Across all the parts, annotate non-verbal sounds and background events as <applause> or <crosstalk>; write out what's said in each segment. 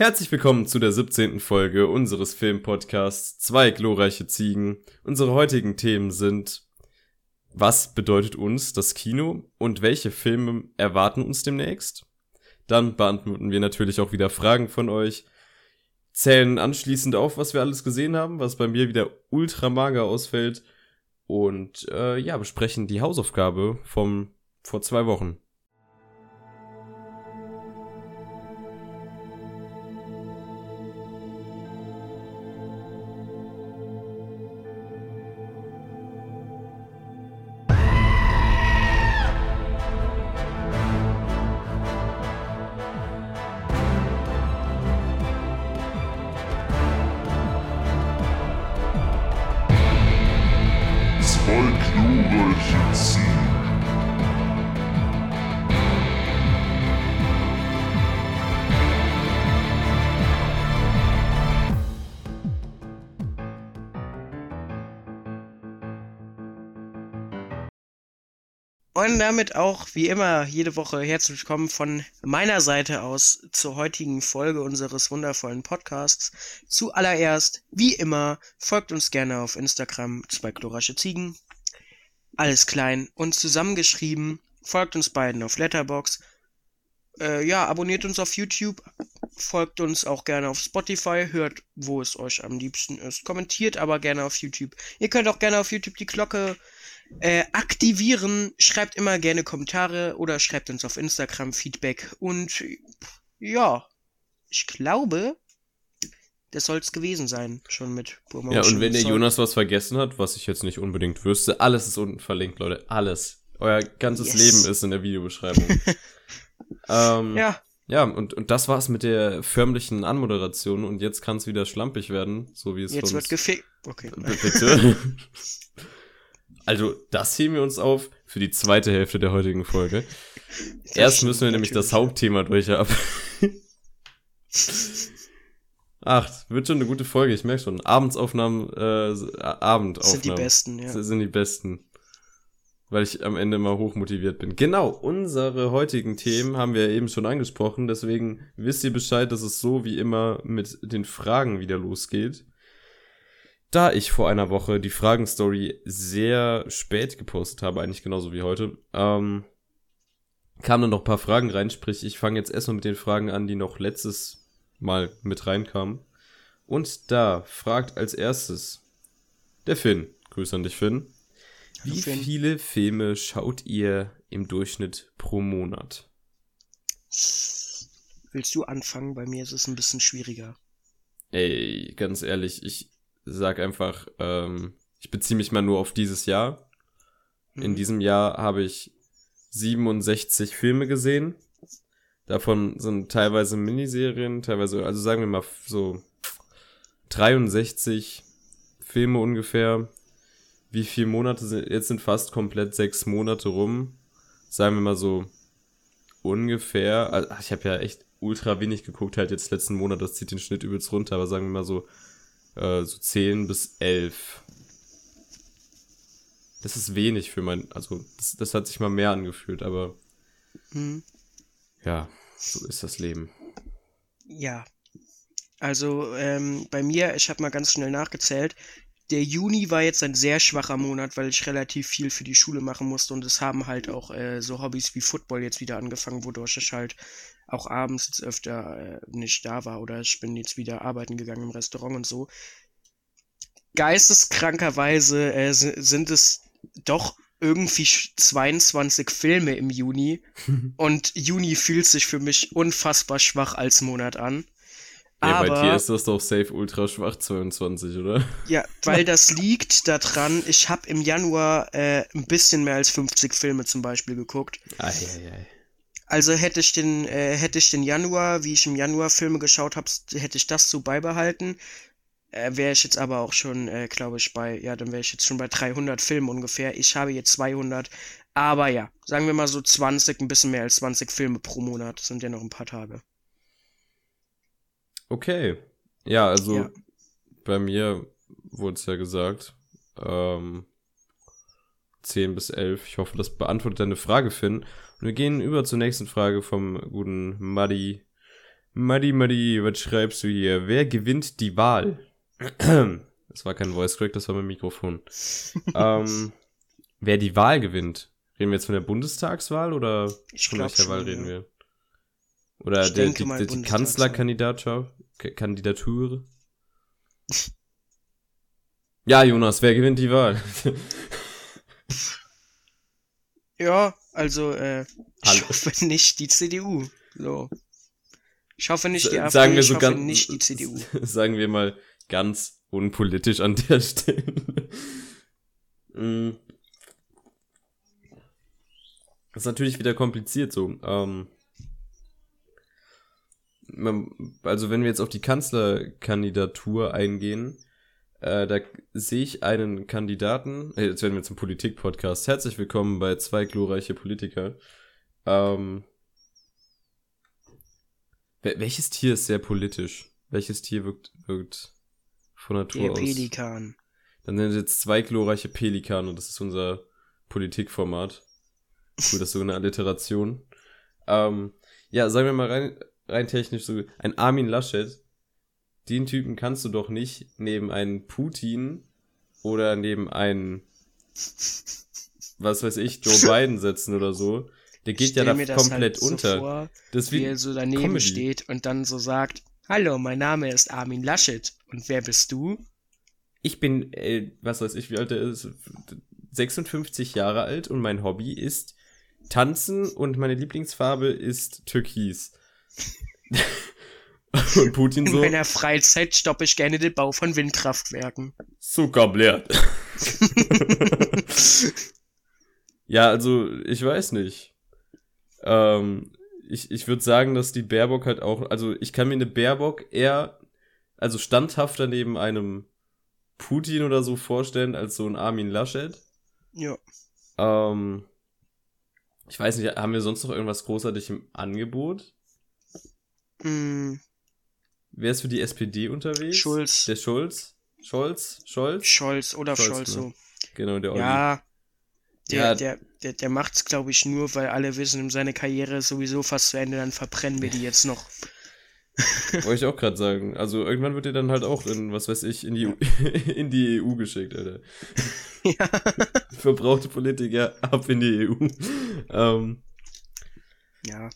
Herzlich willkommen zu der 17. Folge unseres Filmpodcasts Zwei glorreiche Ziegen. Unsere heutigen Themen sind Was bedeutet uns das Kino und welche Filme erwarten uns demnächst? Dann beantworten wir natürlich auch wieder Fragen von euch, zählen anschließend auf, was wir alles gesehen haben, was bei mir wieder ultra mager ausfällt und äh, ja, besprechen die Hausaufgabe vom vor zwei Wochen. Damit auch, wie immer, jede Woche herzlich willkommen von meiner Seite aus zur heutigen Folge unseres wundervollen Podcasts. Zuallererst, wie immer, folgt uns gerne auf Instagram, zwei chlorische Ziegen. Alles klein und zusammengeschrieben. Folgt uns beiden auf Letterbox. Äh, ja, abonniert uns auf YouTube. Folgt uns auch gerne auf Spotify. Hört, wo es euch am liebsten ist. Kommentiert aber gerne auf YouTube. Ihr könnt auch gerne auf YouTube die Glocke äh, aktivieren. Schreibt immer gerne Kommentare oder schreibt uns auf Instagram Feedback. Und ja, ich glaube, das soll es gewesen sein, schon mit Promotion. Ja, und wenn der Jonas was vergessen hat, was ich jetzt nicht unbedingt wüsste, alles ist unten verlinkt, Leute. Alles. Euer ganzes Yes. Leben ist in der Videobeschreibung. <laughs> ähm, ja. Ja, und, und das war's mit der förmlichen Anmoderation und jetzt kann es wieder schlampig werden, so wie es jetzt wird gefickt. Okay. B- Bitte. <laughs> also, das heben wir uns auf für die zweite Hälfte der heutigen Folge. Erst müssen wir nämlich das. Hauptthema durchhaben. <laughs> Ach, wird schon eine gute Folge, ich merke schon. Abendsaufnahmen, äh, Abendaufnahmen. Sind die besten, ja. Das sind die besten. Weil ich am Ende mal hochmotiviert bin. Genau, unsere heutigen Themen haben wir eben schon angesprochen. Deswegen wisst ihr Bescheid, dass es so wie immer mit den Fragen wieder losgeht. Da ich vor einer Woche die Fragenstory sehr spät gepostet habe, eigentlich genauso wie heute, ähm, kamen dann noch ein paar Fragen rein. Sprich, ich fange jetzt erstmal mit den Fragen an, die noch letztes Mal mit reinkamen. Und da fragt als erstes der Finn. Grüße an dich, Finn. Wie Finn. viele Filme schaut ihr im Durchschnitt pro Monat? Willst du anfangen? Bei mir ist es ein bisschen schwieriger. Ey, ganz ehrlich, ich sag einfach, ähm, ich beziehe mich mal nur auf dieses Jahr. In Hm. diesem Jahr habe ich 67 Filme gesehen. Davon sind teilweise Miniserien, teilweise, also sagen wir mal so 63 Filme ungefähr. Wie viele Monate sind, jetzt sind fast komplett sechs Monate rum. Sagen wir mal so ungefähr, also ich habe ja echt ultra wenig geguckt, halt jetzt letzten Monat, das zieht den Schnitt übelst runter, aber sagen wir mal so, äh, so 10 bis 11. Das ist wenig für mein, also das, das hat sich mal mehr angefühlt, aber Hm. ja, so ist das Leben. Ja. Also ähm, bei mir, ich habe mal ganz schnell nachgezählt. Der Juni war jetzt ein sehr schwacher Monat, weil ich relativ viel für die Schule machen musste und es haben halt auch äh, so Hobbys wie Football jetzt wieder angefangen, wodurch ich halt auch abends jetzt öfter äh, nicht da war oder ich bin jetzt wieder arbeiten gegangen im Restaurant und so. Geisteskrankerweise äh, si- sind es doch irgendwie sch- 22 Filme im Juni <laughs> und Juni fühlt sich für mich unfassbar schwach als Monat an. Ja, bei Aber dir ist das doch safe ultra schwach 22, oder? ja, weil das liegt daran, ich habe im Januar äh, ein bisschen mehr als 50 Filme zum Beispiel geguckt. Eieiei. Also hätte ich den, äh, hätte ich den Januar, wie ich im Januar Filme geschaut habe, hätte ich das so beibehalten. Äh, wäre ich jetzt aber auch schon, äh, glaube ich, bei, ja, dann wäre ich jetzt schon bei 300 Filmen ungefähr. Ich habe jetzt 200. Aber ja, sagen wir mal so 20, ein bisschen mehr als 20 Filme pro Monat. Das sind ja noch ein paar Tage. Okay. Ja, also Ja. bei mir wurde es ja gesagt, ähm, 10 bis 11. Ich hoffe, das beantwortet deine Frage, Finn. Und wir gehen über zur nächsten Frage vom guten Muddy. Muddy, Muddy, was schreibst du hier? Wer gewinnt die Wahl? <clears throat> Das war kein Voice Crack, das war mein Mikrofon. <laughs> ähm, wer die Wahl gewinnt? Reden wir jetzt von der Bundestagswahl oder Ich von welcher schon, Wahl ja. reden wir? Oder Ich der, denke die, mal die. Kanzlerkandidatur? <laughs> Ja, Jonas, wer gewinnt die Wahl? <laughs> Ja, also, äh, ich hoffe nicht die CDU. So. Ich hoffe nicht die AfD, sagen wir ich so hoffe ganz, nicht die CDU. <laughs> sagen wir mal ganz unpolitisch an der Stelle. Mm. Das ist natürlich wieder kompliziert so. Ähm, also wenn wir jetzt auf die Kanzlerkandidatur eingehen, äh, da sehe ich einen Kandidaten, äh, jetzt werden wir zum Politik-Podcast. Herzlich willkommen bei zwei glorreiche Politiker. Ähm, wel- welches Tier ist sehr politisch? Welches Tier wirkt, wirkt von Natur Der aus? Pelikan. Dann sind es jetzt zwei glorreiche Pelikane, das ist unser Politikformat. Cool, das ist so eine Alliteration. Ähm, ja, sagen wir mal rein, rein technisch so, ein Armin Laschet, den Typen kannst du doch nicht neben einen Putin oder neben einen, was weiß ich, Joe <laughs> Biden setzen oder so. Der geht ja da komplett halt so unter. vor, das wie er so daneben Comedy. steht und dann so sagt, Hallo, mein Name ist Armin Laschet. Und wer bist du? Ich bin, äh, was weiß ich, wie alt er ist, 56 Jahre alt und mein Hobby ist Tanzen und meine Lieblingsfarbe ist Türkis. Und Putin In so, meiner Freizeit stoppe ich gerne den Bau von Windkraftwerken. Zucker blärt. <laughs> ja, also, ich weiß nicht. Ähm, ich ich würde sagen, dass die Baerbock halt auch, also ich kann mir eine Baerbock eher, also standhafter neben einem Putin oder so vorstellen, als so ein Armin Laschet. Ja. Ähm, ich weiß nicht, haben wir sonst noch irgendwas großartig im Angebot? Mm, Wer ist für die SPD unterwegs? Schulz. Der Schulz? Scholz? Scholz? Scholz, Olaf Scholz, Scholz, ne? so. Genau, der Olli. Ja. Der, Ja. der, der, der macht's, glaube ich, nur, weil alle wissen, seine Karriere ist sowieso fast zu Ende, dann verbrennen wir die jetzt noch. <laughs> Wollte ich auch gerade sagen. Also irgendwann wird er dann halt auch in, was weiß ich, in die, <laughs> in die EU geschickt, Alter. <laughs> ja. Verbrauchte Politiker ab in die EU. Ähm, Ja.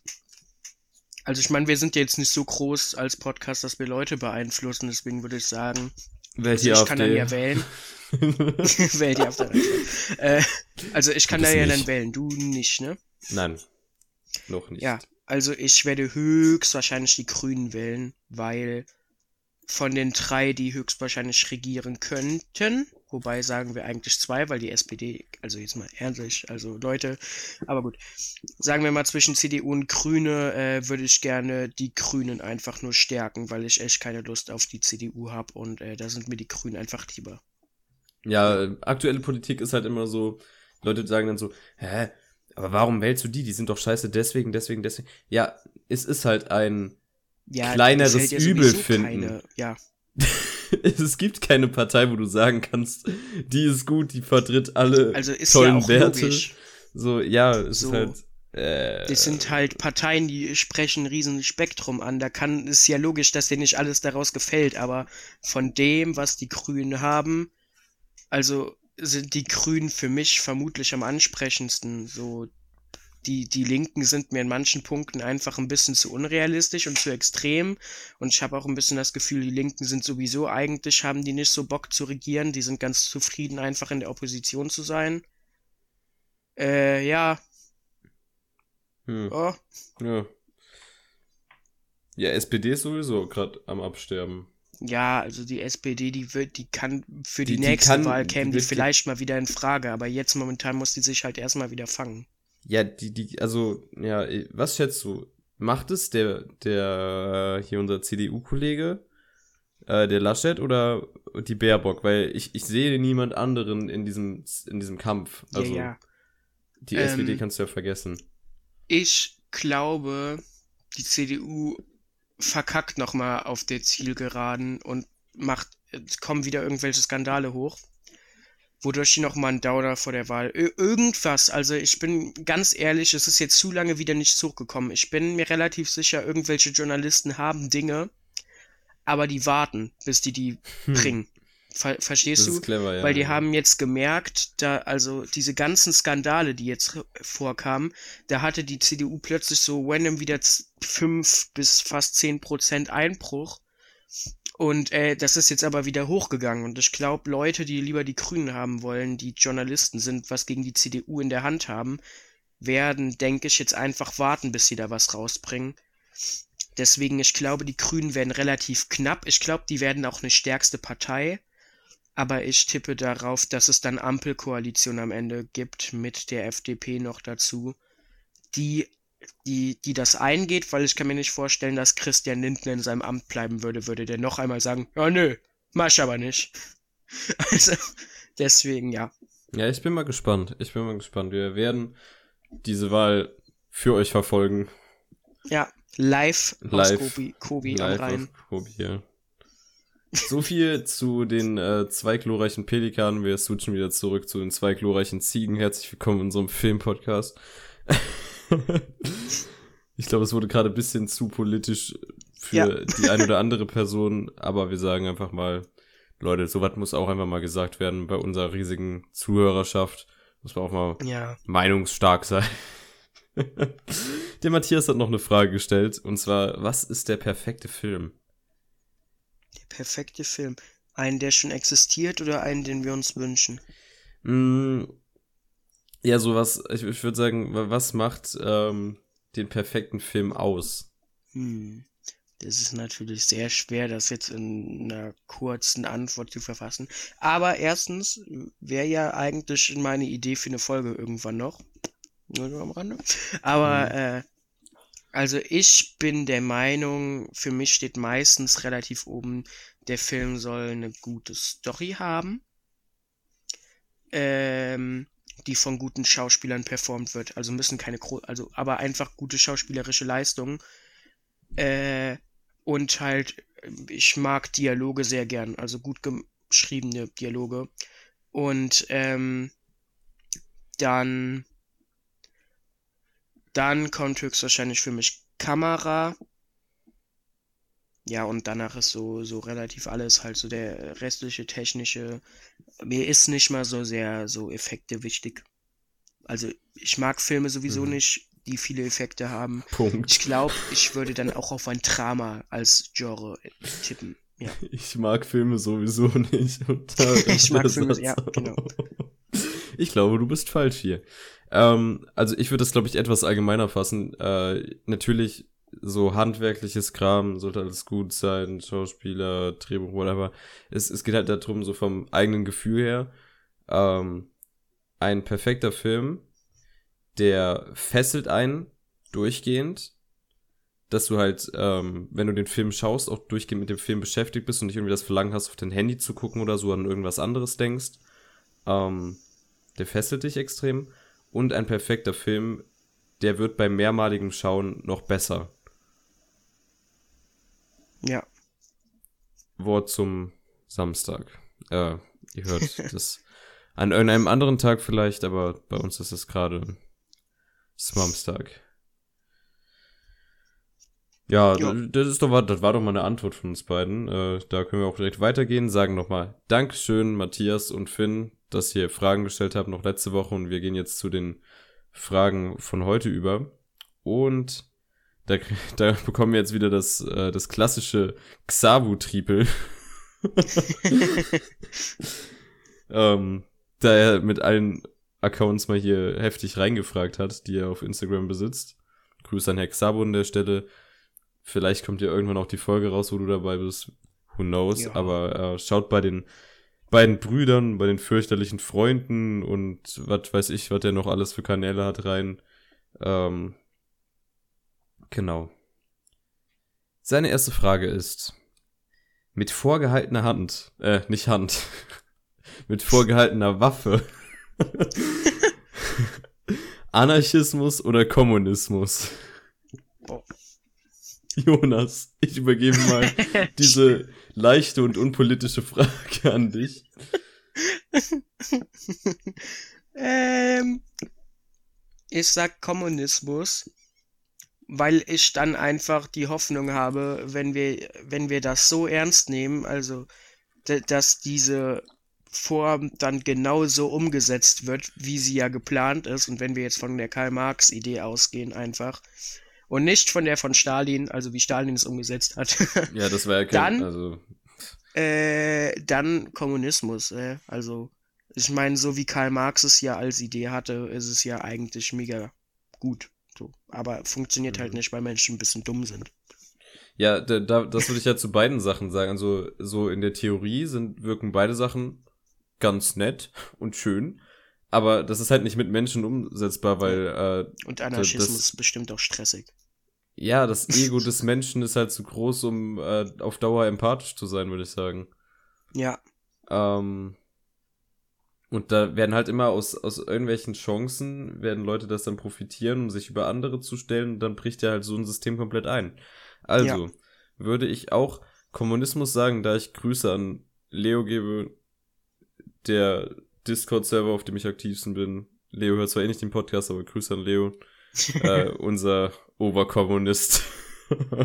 Also ich meine, wir sind jetzt nicht so groß als Podcast, dass wir Leute beeinflussen, deswegen würde ich sagen, wer also ich kann dann AfD? ja wählen. Wähl die AfD. äh, also ich kann da ja nicht. dann wählen, du nicht, ne? Nein. Noch nicht. Ja, also ich werde höchstwahrscheinlich die Grünen wählen, weil von den drei, die höchstwahrscheinlich regieren könnten, wobei sagen wir eigentlich zwei, weil die SPD, also jetzt mal ehrlich, also Leute, aber gut, sagen wir mal zwischen CDU und Grüne äh, würde ich gerne die Grünen einfach nur stärken, weil ich echt keine Lust auf die CDU habe und äh, da sind mir die Grünen einfach lieber. Ja, aktuelle Politik ist halt immer so, Leute sagen dann so, hä, aber warum wählst du die? Die sind doch scheiße deswegen, deswegen, deswegen. Ja, es ist halt ein, Ja, Kleineres Übel finden. Keine, ja, <laughs> <laughs> es gibt keine Partei, wo du sagen kannst, die ist gut, die vertritt alle also ist tollen ja auch Werte. logisch. So, ja, es So. ist halt, äh, Das sind halt Parteien, die sprechen ein riesen Spektrum an. Da kann, ist ja logisch, dass denen nicht alles daraus gefällt, aber von dem, was die Grünen haben, also sind die Grünen für mich vermutlich am ansprechendsten. So, die, die Linken sind mir in manchen Punkten einfach ein bisschen zu unrealistisch und zu extrem. Und ich habe auch ein bisschen das Gefühl, die Linken sind sowieso eigentlich, haben die nicht so Bock zu regieren. Die sind ganz zufrieden, einfach in der Opposition zu sein. Äh, ja, hm, oh, ja. Ja, SPD ist sowieso gerade am Absterben. Ja, also die SPD, die wird, die kann für die, Die- die nächste kann- Wahl die käme die vielleicht mal wieder in Frage, aber jetzt momentan muss die sich halt erstmal wieder fangen. Ja, die, die, also, ja, was schätzt du? Macht es der, der, hier unser CDU-Kollege, äh, der Laschet oder die Baerbock? Weil ich, ich sehe niemand anderen in diesem, in diesem Kampf. Also, ja, ja. die Ähm, SPD kannst du ja vergessen. Ich glaube, die CDU verkackt nochmal auf der Zielgeraden und macht, es kommen wieder irgendwelche Skandale hoch. Wodurch die nochmal einen Downer vor der Wahl. Ir irgendwas, also ich bin ganz ehrlich, es ist jetzt zu lange wieder nichts hochgekommen. Ich bin mir relativ sicher, irgendwelche Journalisten haben Dinge, aber die warten, bis die die Hm. bringen. Ver verstehst Das du? ist clever, ja. Weil die haben jetzt gemerkt, da, also diese ganzen Skandale, die jetzt vorkamen, da hatte die CDU plötzlich so random wieder z- fünf bis fast zehn Prozent Einbruch. Und äh, das ist jetzt aber wieder hochgegangen. Und ich glaube, Leute, die lieber die Grünen haben wollen, die Journalisten sind, was gegen die CDU in der Hand haben, werden, denke ich, jetzt einfach warten, bis sie da was rausbringen. Deswegen, ich glaube, die Grünen werden relativ knapp. Ich glaube, die werden auch eine stärkste Partei. Aber ich tippe darauf, dass es dann Ampelkoalition am Ende gibt mit der FDP noch dazu, die, die, die das eingeht, weil ich kann mir nicht vorstellen, dass Christian Lindner in seinem Amt bleiben würde, würde der noch einmal sagen, ja nö, mach ich aber nicht. <laughs> Also, deswegen, ja. Ja, ich bin mal gespannt. Ich bin mal gespannt. Wir werden diese Wahl für euch verfolgen. Ja, live, Live. aus Kobi, Kobi am Live Rhein. auf Kobi, ja. So viel zu den äh, zwei glorreichen Pelikanen. Wir switchen wieder zurück zu den zwei glorreichen Ziegen. Herzlich willkommen in unserem Filmpodcast. <laughs> <laughs> ich glaube, es wurde gerade ein bisschen zu politisch für Ja. die eine oder andere Person, aber wir sagen einfach mal, Leute, sowas muss auch einfach mal gesagt werden bei unserer riesigen Zuhörerschaft. Muss man auch mal Ja, meinungsstark sein. <laughs> der Matthias hat noch eine Frage gestellt, und zwar, was ist der perfekte Film? der perfekte Film. Einen, der schon existiert oder einen, den wir uns wünschen? Mm, ja, sowas, ich, ich würde sagen, wa- was macht ähm, den perfekten Film aus? Hm. Das ist natürlich sehr schwer, das jetzt in einer kurzen Antwort zu verfassen. Aber erstens wäre ja eigentlich meine Idee für eine Folge irgendwann noch. Nur am Rande. Aber, äh, also ich bin der Meinung, für mich steht meistens relativ oben, der Film soll eine gute Story haben. Ähm, die von guten Schauspielern performt wird. Also müssen keine, gro also, aber einfach gute schauspielerische Leistungen. Äh, und halt, ich mag Dialoge sehr gern, also gut geschriebene Dialoge. Und ähm, dann, dann kommt höchstwahrscheinlich für mich Kamera. Ja, und danach ist so, so relativ alles halt so der restliche technische. Mir ist nicht mal so sehr so Effekte wichtig. Also ich mag Filme sowieso Mhm. nicht, die viele Effekte haben. Punkt. Ich glaube, ich würde dann auch auf ein Drama als Genre tippen. Ja. <laughs> Ich mag Filme sowieso nicht. <laughs> Ich mag Filme- ja, auch. genau. <laughs> Ich glaube, du bist falsch hier. Ähm, also ich würde das, glaube ich, etwas allgemeiner fassen. Äh, natürlich, so handwerkliches Kram sollte alles gut sein, Schauspieler, Drehbuch, whatever. Es, es geht halt darum, so vom eigenen Gefühl her. Ähm, ein perfekter Film, der fesselt einen durchgehend, dass du halt, ähm, wenn du den Film schaust, auch durchgehend mit dem Film beschäftigt bist und nicht irgendwie das Verlangen hast, auf dein Handy zu gucken oder so an irgendwas anderes denkst. Ähm, der fesselt dich extrem. Und ein perfekter Film, der wird beim mehrmaligen Schauen noch besser. Ja. Wort zum Samstag. Äh, ihr hört <laughs> das an irgendeinem anderen Tag vielleicht, aber bei uns ist es gerade Samstag. Ja, Ja. das ist doch war, das war doch mal eine Antwort von uns beiden. Äh, da können wir auch direkt weitergehen. Sagen nochmal Dankeschön, Matthias und Finn, dass ihr Fragen gestellt habt noch letzte Woche und wir gehen jetzt zu den Fragen von heute über. Und da, da bekommen wir jetzt wieder das, äh, das klassische Xavu-Tripel. <laughs> ähm, da er mit allen Accounts mal hier heftig reingefragt hat, die er auf Instagram besitzt. Grüß an Herr Xabu an der Stelle. Vielleicht kommt ja irgendwann auch die Folge raus, wo du dabei bist. Who knows? Ja. Aber äh, schaut bei den beiden Brüdern, bei den fürchterlichen Freunden und was weiß ich, was der noch alles für Kanäle hat rein. Ähm, genau. Seine erste Frage ist, mit vorgehaltener Hand, äh, nicht Hand, <laughs> mit vorgehaltener Waffe, <laughs> Anarchismus oder Kommunismus? Jonas, ich übergebe mal <laughs> diese leichte und unpolitische Frage an dich. ähm, ich sag Kommunismus, weil ich dann einfach die Hoffnung habe, wenn wir, wenn wir das so ernst nehmen, also dass diese Form dann genauso umgesetzt wird, wie sie ja geplant ist. Und wenn wir jetzt von der Karl-Marx-Idee ausgehen, einfach. Und nicht von der von Stalin, also wie Stalin es umgesetzt hat. <laughs> Ja, das war ja kein, Dann- also, Äh, dann Kommunismus, äh, also ich meine, so wie Karl Marx es ja als Idee hatte, ist es ja eigentlich mega gut. So. Aber funktioniert halt Mhm. nicht, weil Menschen ein bisschen dumm sind. ja, da, da, das würde ich ja zu beiden Sachen sagen. Also, so in der Theorie sind, wirken beide Sachen ganz nett und schön. Aber das ist halt nicht mit Menschen umsetzbar, weil, äh, Und Anarchismus das- ist bestimmt auch stressig. ja, das <laughs> Ego des Menschen ist halt zu groß, um äh, auf Dauer empathisch zu sein, würde ich sagen. Ja, Ähm, und da werden halt immer aus, aus irgendwelchen Chancen, werden Leute das dann profitieren, um sich über andere zu stellen, und dann bricht ja halt so ein System komplett ein. Also, würde ich auch Kommunismus sagen, da ich Grüße an Leo gebe, der Discord-Server, auf dem ich aktivsten bin. Leo hört zwar eh nicht den Podcast, aber Grüße an Leo, <laughs> äh, unser Oberkommunist. <laughs>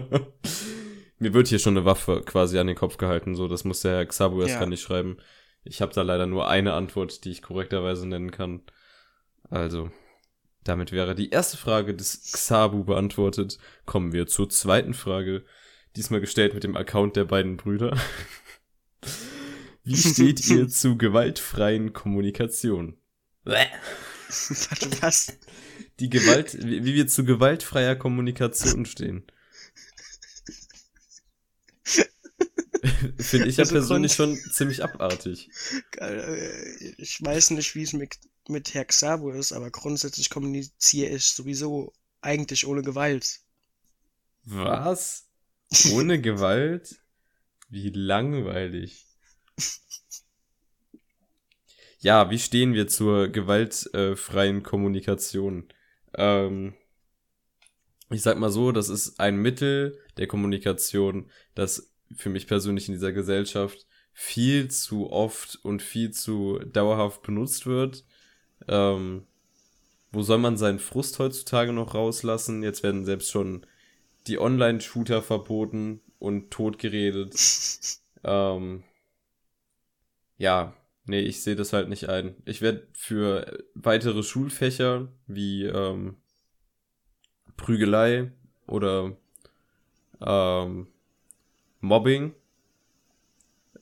Mir wird hier schon eine Waffe quasi an den Kopf gehalten, so, das muss der Herr Xabu erst Ja. gar nicht schreiben. Ich habe da leider nur eine Antwort, die ich korrekterweise nennen kann. Also, damit wäre die erste Frage des Xabu beantwortet. Kommen wir zur zweiten Frage, diesmal gestellt mit dem Account der beiden Brüder. <laughs> Wie steht ihr zu gewaltfreien Kommunikation? <laughs> was? Die Gewalt, wie wir zu gewaltfreier Kommunikation stehen. <laughs> <laughs> Finde ich ja Also persönlich schon ziemlich abartig. Äh, Ich weiß nicht, wie es mit, mit Herr Xabo ist, aber grundsätzlich kommuniziere ich sowieso eigentlich ohne Gewalt. Was? Ohne <laughs> Gewalt? Wie langweilig. Ja, wie stehen wir zur gewaltfreien Kommunikation? Ähm, ich sag mal so, das ist ein Mittel der Kommunikation, das für mich persönlich in dieser Gesellschaft viel zu oft und viel zu dauerhaft benutzt wird. Ähm, wo soll man seinen Frust heutzutage noch rauslassen? Jetzt werden selbst schon die Online-Shooter verboten und totgeredet. <laughs> ähm, ja, nee, ich sehe das halt nicht ein. Ich werde für weitere Schulfächer wie ähm, Prügelei oder ähm, Mobbing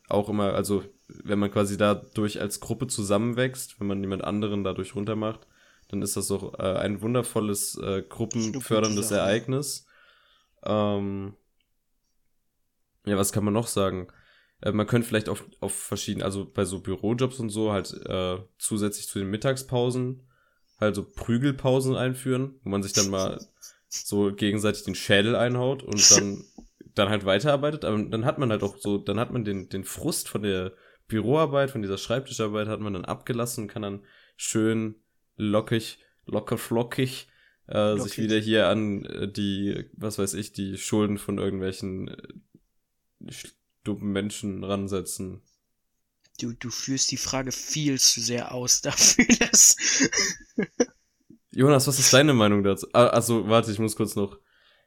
auch immer, also wenn man quasi dadurch als Gruppe zusammenwächst, wenn man jemand anderen dadurch runtermacht, dann ist das doch äh, ein wundervolles äh, gruppenförderndes. Ereignis. Ähm, ja, was kann man noch sagen? Äh, man könnte vielleicht auf, auf verschiedene, also bei so Bürojobs und so halt äh, zusätzlich zu den Mittagspausen halt so Prügelpausen einführen, wo man sich dann mal <laughs> so gegenseitig den Schädel einhaut und dann <laughs> dann halt weiterarbeitet, aber dann hat man halt auch so, dann hat man den, den Frust von der Büroarbeit, von dieser Schreibtischarbeit hat man dann abgelassen und kann dann schön lockig, locker flockig äh, sich wieder hier an äh, die, was weiß ich, die Schulden von irgendwelchen äh, dummen Menschen ransetzen. Du, du führst die Frage viel zu sehr aus <laughs> dafür, dass. Jonas, was ist deine Meinung dazu? Ah, also, warte, ich muss kurz noch.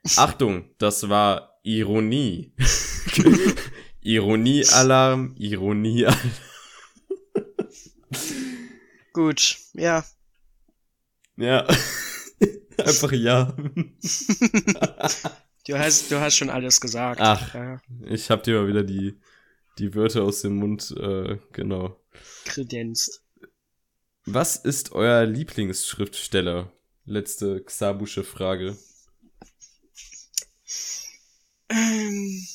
<laughs> Achtung, das war Ironie. <laughs> Ironie-Alarm, Ironie-Alarm. Gut, ja. Ja. <laughs> Einfach ja. <laughs> Du hast, du hast schon alles gesagt. Ach. Ja, Ich hab dir mal wieder die, die Wörter aus dem Mund, äh, genau. kredenzt. Was ist euer Lieblingsschriftsteller? Letzte Xabusche Frage. Ähm,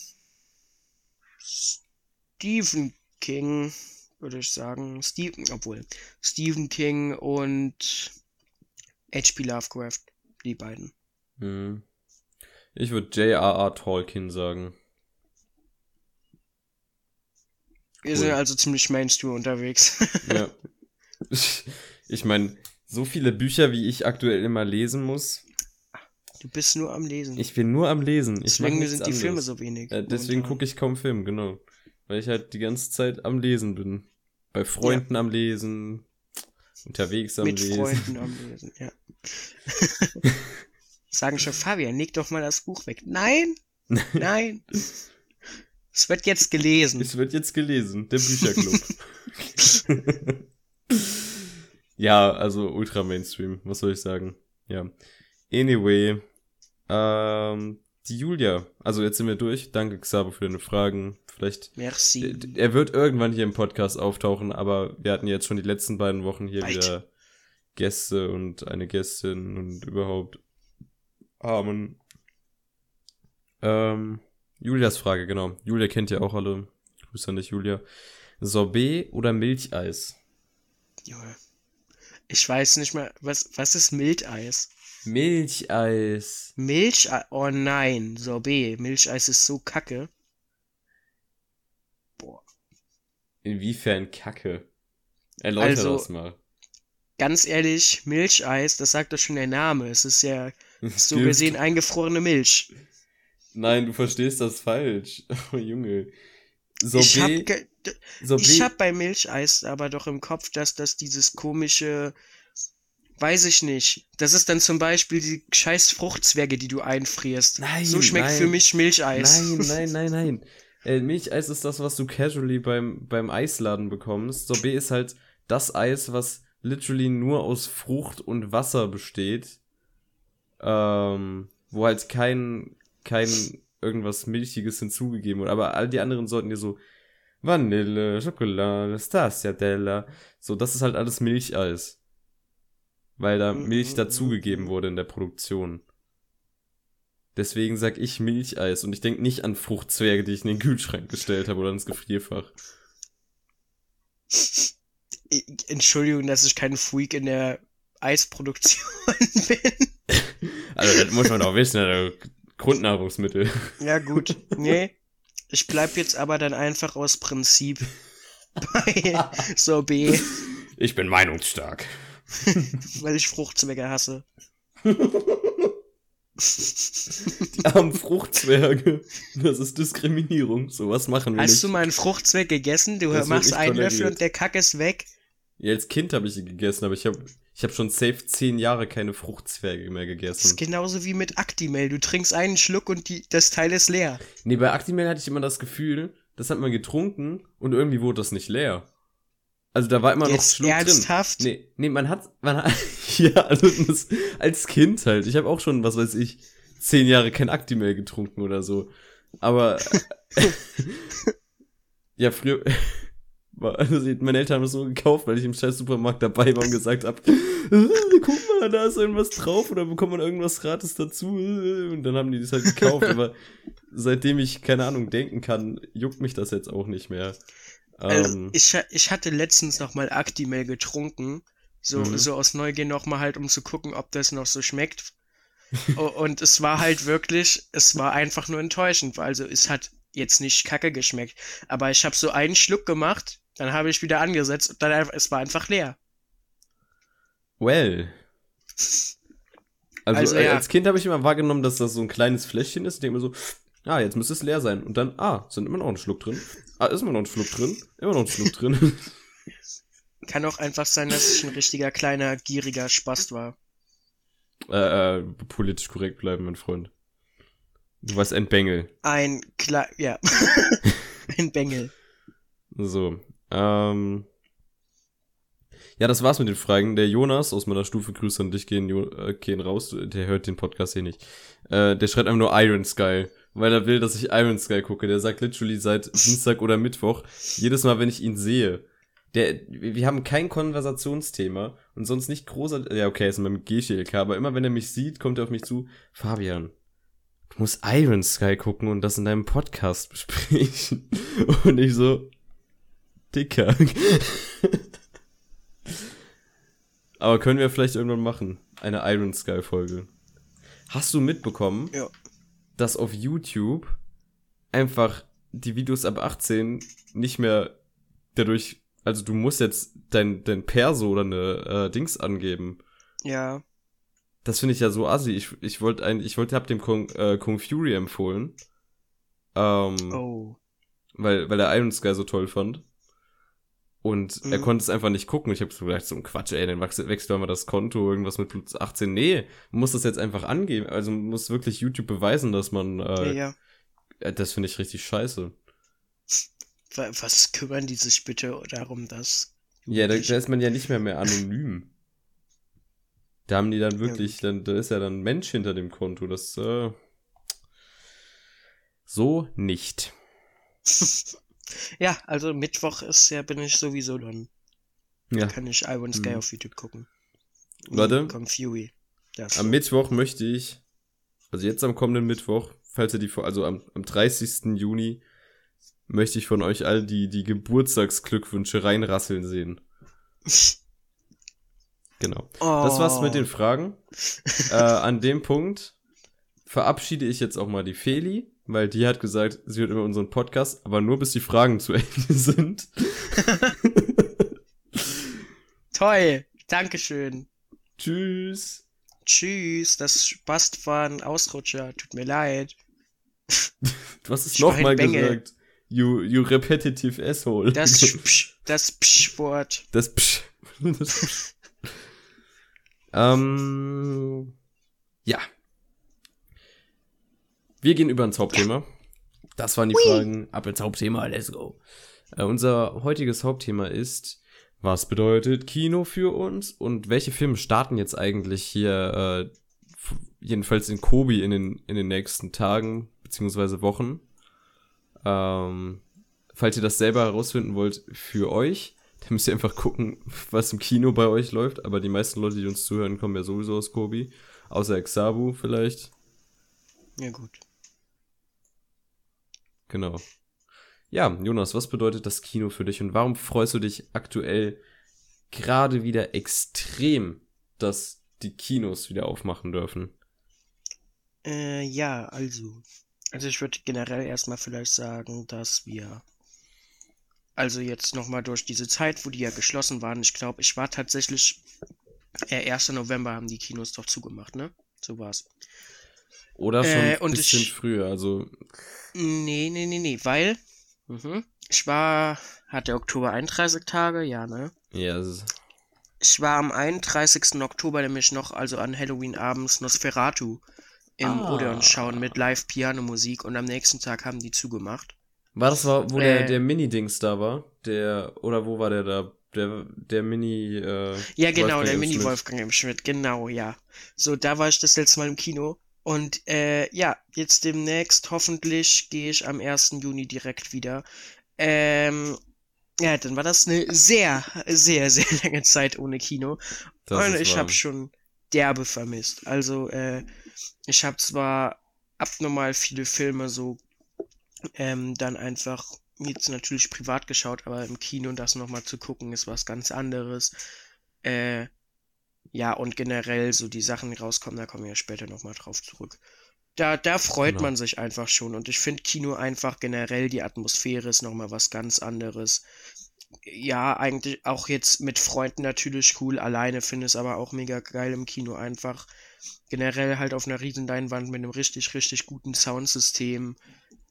Stephen King, würde ich sagen. Stephen, obwohl. Stephen King und H.P. Lovecraft. Die beiden. Hm. Ich würde J.R.R. Tolkien sagen. Wir Cool. sind also ziemlich Mainstream unterwegs. <laughs> Ja. Ich meine, so viele Bücher, wie ich aktuell immer lesen muss. Du bist nur am Lesen. Ich bin nur am Lesen. Ich Deswegen sind die Filme anderes. so wenig. Äh, deswegen gucke ich kaum Film, genau. Weil ich halt die ganze Zeit am Lesen bin. bei Freunden am Lesen, unterwegs am Mit Lesen. Freunden am Lesen, ja. <laughs> Sagen schon, Fabian, leg doch mal das Buch weg. Nein, <laughs> nein. Es wird jetzt gelesen. Es wird jetzt gelesen, der <laughs> Bücherclub. ja, also ultra Mainstream, was soll ich sagen? Ja. Anyway, ähm, die Julia, also jetzt sind wir durch. Danke, Xaver, für deine Fragen. Vielleicht, Merci. er wird irgendwann hier im Podcast auftauchen, aber wir hatten jetzt schon die letzten beiden Wochen hier Weit. wieder Gäste und eine Gästin und überhaupt Amen. Ähm, Julias Frage, genau. Julia kennt ja auch alle. Grüße an dich, Julia. Sorbet oder Milcheis? Junge. Ich weiß nicht mehr, was, was ist Mildeis? Milcheis. Milcheis? Oh nein, Sorbet. Milcheis ist so kacke. Boah. Inwiefern Kacke? Erläuter Also- das mal. Ganz ehrlich, Milcheis, das sagt doch schon der Name. Es ist ja <laughs> so gesehen eingefrorene Milch. Nein, du verstehst das falsch. <laughs> Oh, Junge. Sorbet, ich hab bei Milcheis aber doch im Kopf, dass das dieses komische, weiß ich nicht. Das ist dann zum Beispiel die scheiß Fruchtzwerge, die du einfrierst. Nein, so schmeckt nein. für mich Milcheis. Nein, <laughs> nein, nein, nein. Äh, Milcheis ist das, was du casually beim, beim Eisladen bekommst. Sorbet ist halt das Eis, was literally nur aus Frucht und Wasser besteht. Ähm, wo halt kein, kein irgendwas Milchiges hinzugegeben wurde. Aber all die anderen Sorten dir so Vanille, Schokolade, Stracciatella. So, das ist halt alles Milcheis. Weil da Mm, Milch mm, dazugegeben mm. wurde in der Produktion. Deswegen sag ich Milcheis und ich denk nicht an Fruchtzwerge, die ich in den Kühlschrank gestellt habe oder ins Gefrierfach. <laughs> Entschuldigung, dass ich kein Freak in der Eisproduktion <laughs> bin. <laughs> Also das muss man doch wissen, also Grundnahrungsmittel. Ja, gut. Nee. Ich bleib jetzt aber dann einfach aus Prinzip bei Sorbet, Ich bin meinungsstark. <laughs> weil ich Fruchtzwecke hasse. <laughs> Die armen Fruchtzwerge. Das ist Diskriminierung. So was machen wir Hast nicht. du meinen Fruchtzweck gegessen? Du Das machst einen Löffel und der Kack ist weg. Ja, als Kind habe ich sie gegessen, aber ich habe ich hab schon safe zehn Jahre keine Fruchtzwerge mehr Das ist gegessen. genauso wie mit Actimel. Du trinkst einen Schluck und die, das Teil ist leer. Nee, bei Actimel hatte ich immer das Gefühl, das hat man getrunken und irgendwie wurde das nicht leer. Also da war immer noch Schluck ernsthaft? drin. Nee, nee, man hat, man hat, <laughs> ja, also das, als Kind halt. Ich habe auch schon, was weiß ich, zehn Jahre kein Actimel getrunken oder so. Aber, <laughs> ja, früher, <laughs> war, also meine Eltern haben das so gekauft, weil ich im scheiß Supermarkt dabei war und gesagt habe, guck mal, da ist irgendwas drauf oder bekommt man irgendwas gratis dazu und dann haben die das halt gekauft, aber seitdem ich, keine Ahnung, denken kann, juckt mich das jetzt auch nicht mehr. Also, Ähm, ich, ich hatte letztens noch mal Actimel getrunken. So, Mhm. so aus Neugier noch mal halt, um zu gucken, ob das noch so schmeckt. <laughs> Und es war halt wirklich, es war einfach nur enttäuschend. Also es hat jetzt nicht kacke geschmeckt. Aber ich habe so einen Schluck gemacht, dann habe ich wieder angesetzt und dann einfach, es war einfach leer. Well. Also, Also, äh, ja. als Kind habe ich immer wahrgenommen, dass das so ein kleines Fläschchen ist. Ich denke mir so, ah, jetzt müsste es leer sein. Und dann, ah, sind immer noch ein Schluck drin. Ah, ist immer noch ein Schluck drin. Immer noch ein Schluck drin. <laughs> Kann auch einfach sein, dass ich ein richtiger kleiner, gieriger Spast war. äh, äh, politisch korrekt bleiben, mein Freund. Du warst ein Bengel. Ein kle ja. <laughs> ein Bengel. So. Ähm. Ja, das war's mit den Fragen. Der Jonas aus meiner Stufe, Grüße an dich, gehen, Jo- äh, gehen raus. Der hört den Podcast hier nicht. Äh, der schreibt einfach nur Iron Sky, weil er will, dass ich Iron Sky gucke. Der sagt literally seit <laughs> Dienstag oder Mittwoch, jedes Mal, wenn ich ihn sehe. Der, wir haben kein Konversationsthema und sonst nicht großer, ja okay, ist mit GCLK, aber immer wenn er mich sieht, kommt er auf mich zu, Fabian, du musst Iron Sky gucken und das in deinem Podcast besprechen. <laughs> Und ich so, Dicker. <laughs> Aber können wir vielleicht irgendwann machen. Eine Iron Sky Folge. Hast du mitbekommen, Ja. Dass auf YouTube einfach die Videos ab 18 nicht mehr dadurch, also du musst jetzt dein, dein Perso oder eine äh, Dings angeben. Ja. Das finde ich ja so assi. Ich, ich wollte ein, ich wollte, hab dem Kung, äh, Kung Fury empfohlen. Ähm, Oh. weil, weil er Iron Sky so toll fand. Und er Mhm. konnte es einfach nicht gucken. Ich habe so gedacht, so ein Quatsch, ey, dann wechsel- wechselst du mal das Konto, irgendwas mit plus 18. Nee, man muss das jetzt einfach angeben. Also man muss wirklich YouTube beweisen, dass man, Ja, äh, ja. äh, das finde ich richtig scheiße. Wa- Was kümmern die sich bitte darum, dass. Ja, da, da ist man ja nicht mehr mehr anonym. Da haben die dann wirklich, dann, da ist ja dann ein Mensch hinter dem Konto. Das, äh, so nicht. <laughs> Ja, also Mittwoch ist ja, bin ich sowieso dann. Ja. Kann ich I Want Sky Mhm. auf YouTube gucken. Warte. Kong Fury. Das. Am Mittwoch möchte ich, also jetzt am kommenden Mittwoch, falls ihr die, vor- also am, am 30. Juni, möchte ich von euch all die, die Geburtstagsglückwünsche reinrasseln sehen. <laughs> Genau. Das war's mit Oh. den Fragen. äh, an dem Punkt verabschiede ich jetzt auch mal die Feli, weil die hat gesagt, sie hört immer unseren Podcast, aber nur bis die Fragen zu <laughs> Ende sind. Toll. Dankeschön. Tschüss. Tschüss. Das Spast war ein Ausrutscher. Tut mir leid. Du hast es nochmal gesagt. You, you repetitive asshole. Das <laughs> Psch, das Psch-Wort. Das Psch. <laughs> Das Psch. ähm, ja. Wir gehen über ins Hauptthema. Das waren die Fragen. Ab ins Hauptthema. Let's go. Äh, unser heutiges Hauptthema ist, was bedeutet Kino für uns und welche Filme starten jetzt eigentlich hier, äh, jedenfalls in Kobi in den, in den nächsten Tagen beziehungsweise Wochen. Ähm, falls ihr das selber herausfinden wollt für euch, dann müsst ihr einfach gucken, was im Kino bei euch läuft. Aber die meisten Leute, die uns zuhören, kommen ja sowieso aus Kobi. Außer Exabu vielleicht. Ja, gut. Genau. Ja, Jonas, was bedeutet das Kino für dich und warum freust du dich aktuell gerade wieder extrem, dass die Kinos wieder aufmachen dürfen? Äh, ja, also. Also ich würde generell erstmal vielleicht sagen, dass wir also jetzt nochmal durch diese Zeit, wo die ja geschlossen waren, ich glaube, ich war tatsächlich, äh, 1. November haben die Kinos doch zugemacht, ne? So war's. Oder schon Äh, ein bisschen ich- früher, also Nee, nee, nee, nee, weil, mhm, ich war, hat der Oktober 31 Tage, ja, ne? ja, es ist, Ich war am 31. Oktober nämlich noch, also an Halloween abends, Nosferatu im Ah. Odeon schauen mit Live-Piano-Musik und am nächsten Tag haben die zugemacht. war das war, wo der Äh. der Mini-Dings da war, der oder wo war der da, der der Mini äh, Ja, genau, Wolfgang der M. Mini Schmidt. Wolfgang im Schmidt, genau, ja. So, da war ich das letzte Mal im Kino. Und äh, ja, jetzt demnächst hoffentlich gehe ich am 1. Juni direkt wieder. Ähm, ja, dann war das eine sehr, sehr, sehr <laughs> lange Zeit ohne Kino. Das Und ich habe schon derbe vermisst. Also, äh, ich habe zwar abnormal viele Filme so ähm, dann einfach jetzt natürlich privat geschaut, aber im Kino das nochmal zu gucken, ist was ganz anderes. Äh, ja, und generell so die Sachen, rauskommen, da kommen wir ja später nochmal drauf zurück. Da, da freut Genau. man sich einfach schon. Und ich finde Kino einfach generell, die Atmosphäre ist nochmal was ganz anderes. Ja, eigentlich auch jetzt mit Freunden natürlich cool. Alleine finde ich es aber auch mega geil im Kino einfach. Generell halt auf einer riesen Leinwand mit einem richtig, richtig guten Soundsystem.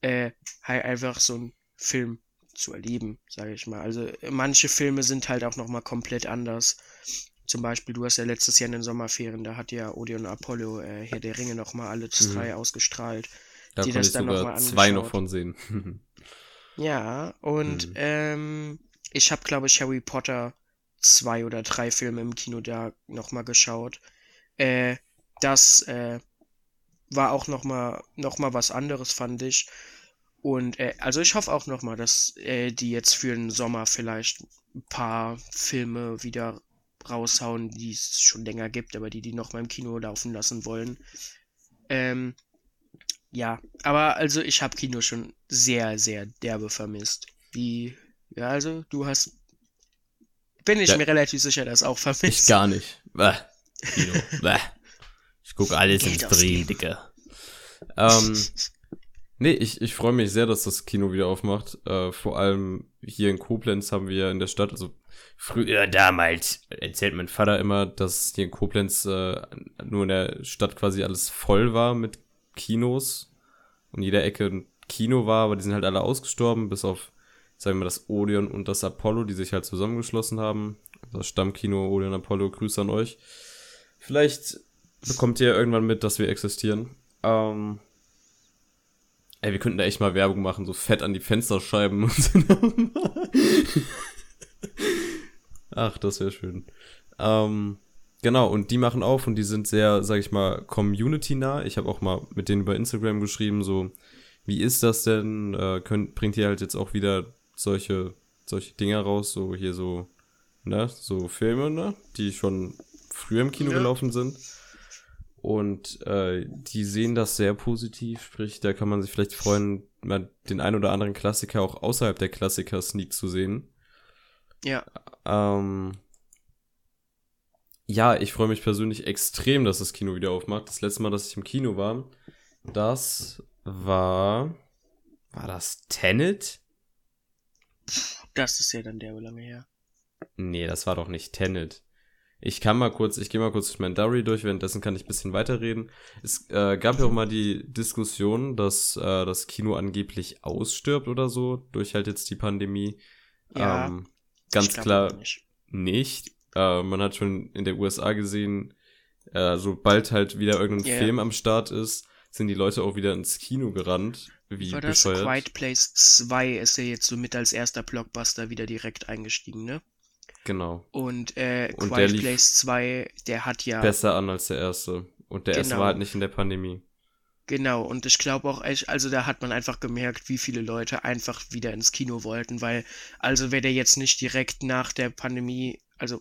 Äh, halt einfach so einen Film zu erleben, sage ich mal. Also manche Filme sind halt auch nochmal komplett anders. Zum Beispiel, du hast ja letztes Jahr in den Sommerferien, da hat ja Odeon Apollo äh, Herr der Ringe nochmal alle Mhm. drei ausgestrahlt. da die konnte das ich dann noch sogar mal zwei noch von sehen. <laughs> Ja, und Mhm. ähm, ich habe, glaube ich, Harry Potter zwei oder drei Filme im Kino da nochmal geschaut. Äh, das äh, war auch nochmal noch mal was anderes, fand ich. Und äh, also ich hoffe auch nochmal, dass äh, die jetzt für den Sommer vielleicht ein paar Filme wieder raushauen, die es schon länger gibt, aber die die nochmal im Kino laufen lassen wollen. Ähm, ja, aber also ich habe Kino schon sehr, sehr derbe vermisst. Wie, ja, also du hast, bin ich Ja. mir relativ sicher, das auch vermisst. Ich gar nicht. Bäh. <laughs> Kino. Bäh. Ich gucke alles Geld Stream, ausgeben. Dicker. Ähm, <laughs> nee, ich, ich freue mich sehr, dass das Kino wieder aufmacht. Äh, vor allem hier in Koblenz haben wir in der Stadt, also früher damals, erzählt mein Vater immer, dass hier in Koblenz äh, nur in der Stadt quasi alles voll war mit Kinos und jeder Ecke ein Kino war, aber die sind halt alle ausgestorben, bis auf sagen wir das Odeon und das Apollo, die sich halt zusammengeschlossen haben. Das Stammkino Odeon Apollo, Grüße an euch. Vielleicht bekommt ihr irgendwann mit, dass wir existieren. Ähm, ey, wir könnten da echt mal Werbung machen, so fett an die Fensterscheiben und so. <laughs> Ach, das wäre schön. Ähm, genau, und die machen auf und die sind sehr, sag ich mal, community-nah. Ich habe auch mal mit denen über Instagram geschrieben, so, wie ist das denn? Äh, könnt, bringt ihr halt jetzt auch wieder solche, solche Dinger raus, so hier so, ne, so Filme, ne, die schon früher im Kino Ja. gelaufen sind. Und äh, die sehen das sehr positiv, sprich, da kann man sich vielleicht freuen, mal den ein oder anderen Klassiker auch außerhalb der Klassiker-Sneak zu sehen. Ja, Ähm, ja, ich freue mich persönlich extrem, dass das Kino wieder aufmacht. Das letzte Mal, dass ich im Kino war, das war. War das Tenet? das ist ja dann der lange her. Nee, das war doch nicht Tenet. Ich kann mal kurz, ich gehe mal kurz durch mein Diary durch, währenddessen kann ich ein bisschen weiterreden. Es äh, gab ja auch mal die Diskussion, dass äh, das Kino angeblich ausstirbt oder so, durch halt jetzt die Pandemie. Ja, ähm, ganz klar nicht. nicht. Äh, man hat schon in der USA gesehen, äh, sobald halt wieder irgendein Ja. Film am Start ist, sind die Leute auch wieder ins Kino gerannt. Wie War das bescheuert. Quiet Place 2 ist ja jetzt so mit als erster Blockbuster wieder direkt eingestiegen, ne? Genau. Und, äh, Und Quiet Place 2, der hat ja. Besser an als der erste. Und der erste Genau. war halt nicht in der Pandemie. Genau, und ich glaube auch echt, also da hat man einfach gemerkt, wie viele Leute einfach wieder ins Kino wollten, weil, also wäre der jetzt nicht direkt nach der Pandemie, also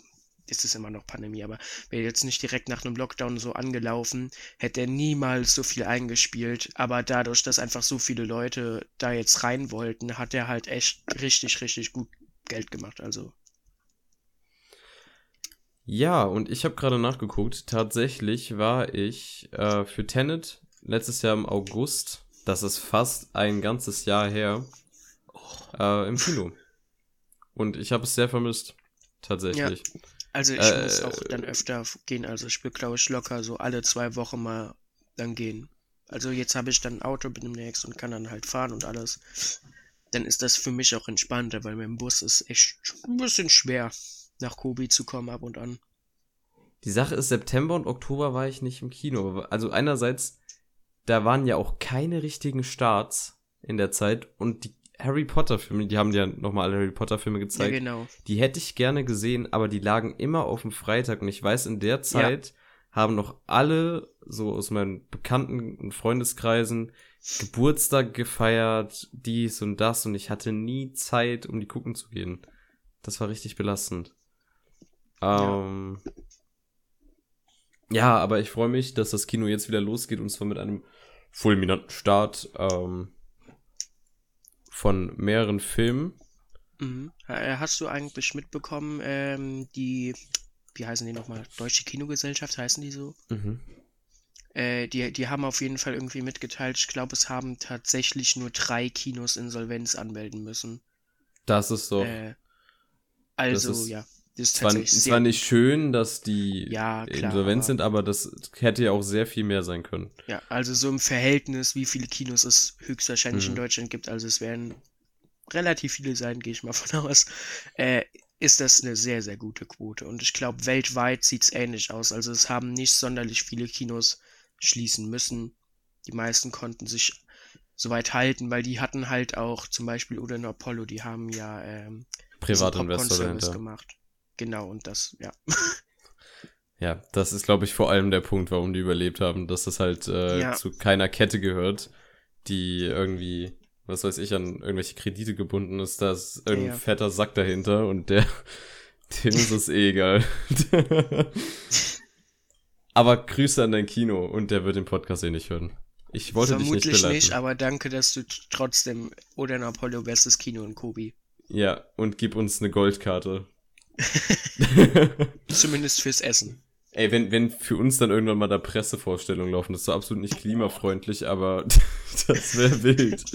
es ist immer noch Pandemie, aber wäre jetzt nicht direkt nach einem Lockdown so angelaufen, hätte er niemals so viel eingespielt, aber dadurch, dass einfach so viele Leute da jetzt rein wollten, hat er halt echt richtig, richtig gut Geld gemacht, also. Ja, und ich habe gerade nachgeguckt. Tatsächlich war ich äh, für Tenet letztes Jahr im August, das ist fast ein ganzes Jahr her, äh, im Kino. Und ich habe es sehr vermisst. Tatsächlich. Also ich Äh, muss auch dann öfter gehen, also ich will glaube ich locker so alle zwei Wochen mal dann gehen. Also jetzt habe ich dann ein Auto bin demnächst und kann dann halt fahren und alles. Dann ist das für mich auch entspannter, weil mit dem Bus ist echt ein bisschen schwer, nach Kobi zu kommen ab und an. Die Sache ist, September und Oktober war ich nicht im Kino. Also einerseits, da waren ja auch keine richtigen Starts in der Zeit und die Harry Potter Filme, die haben ja nochmal alle Harry Potter Filme Ja, gezeigt. genau. Die hätte ich gerne gesehen, aber die lagen immer auf dem Freitag und ich weiß, in der Zeit haben noch alle so aus meinen Bekannten und Freundeskreisen Geburtstag gefeiert, dies und das und ich hatte nie Zeit, um die gucken zu gehen. Das war richtig belastend. Ja. Ähm, ja, aber ich freue mich, dass das Kino jetzt wieder losgeht und zwar mit einem fulminanten Start ähm, von mehreren Filmen. Mhm. Äh, Hast du eigentlich mitbekommen, ähm, die, wie heißen die nochmal? Deutsche Kinogesellschaft heißen die so? Mhm. Äh, die, die haben auf jeden Fall irgendwie mitgeteilt, ich glaube, es haben tatsächlich nur drei Kinos Insolvenz anmelden müssen. Das ist doch. Äh, also, ist ja, ist zwar, tatsächlich zwar nicht schön, dass die Ja, klar, insolvent sind, aber das hätte ja auch sehr viel mehr sein können. ja, also so im Verhältnis, wie viele Kinos es höchstwahrscheinlich in Mhm. Deutschland gibt, also es werden relativ viele sein, gehe ich mal <laughs> von aus, äh, ist das eine sehr, sehr gute Quote. Und ich glaube, weltweit sieht es ähnlich aus. Also es haben nicht sonderlich viele Kinos schließen müssen. Die meisten konnten sich soweit halten, weil die hatten halt auch zum Beispiel Udon Apollo, die haben ja ähm, Privatinvestor gemacht. Genau, und das, ja. Ja, das ist, glaube ich, vor allem der Punkt, warum die überlebt haben, dass das halt äh, Ja. zu keiner Kette gehört, die irgendwie, was weiß ich, an irgendwelche Kredite gebunden ist. Da ist irgendein Ja. fetter Sack dahinter und der, <laughs> dem ist es eh egal. <laughs> Aber Grüße an dein Kino und der wird den Podcast eh nicht hören. Ich wollte dich Vermutlich nicht nicht, beleiten. aber danke, dass du trotzdem Udon Apollo bestes Kino in Kobi. ja, und gib uns eine Goldkarte. <laughs> Zumindest fürs Essen. Ey, wenn, wenn für uns dann irgendwann mal da Pressevorstellungen laufen, das ist so absolut nicht klimafreundlich, aber <laughs> das wäre wild. <laughs>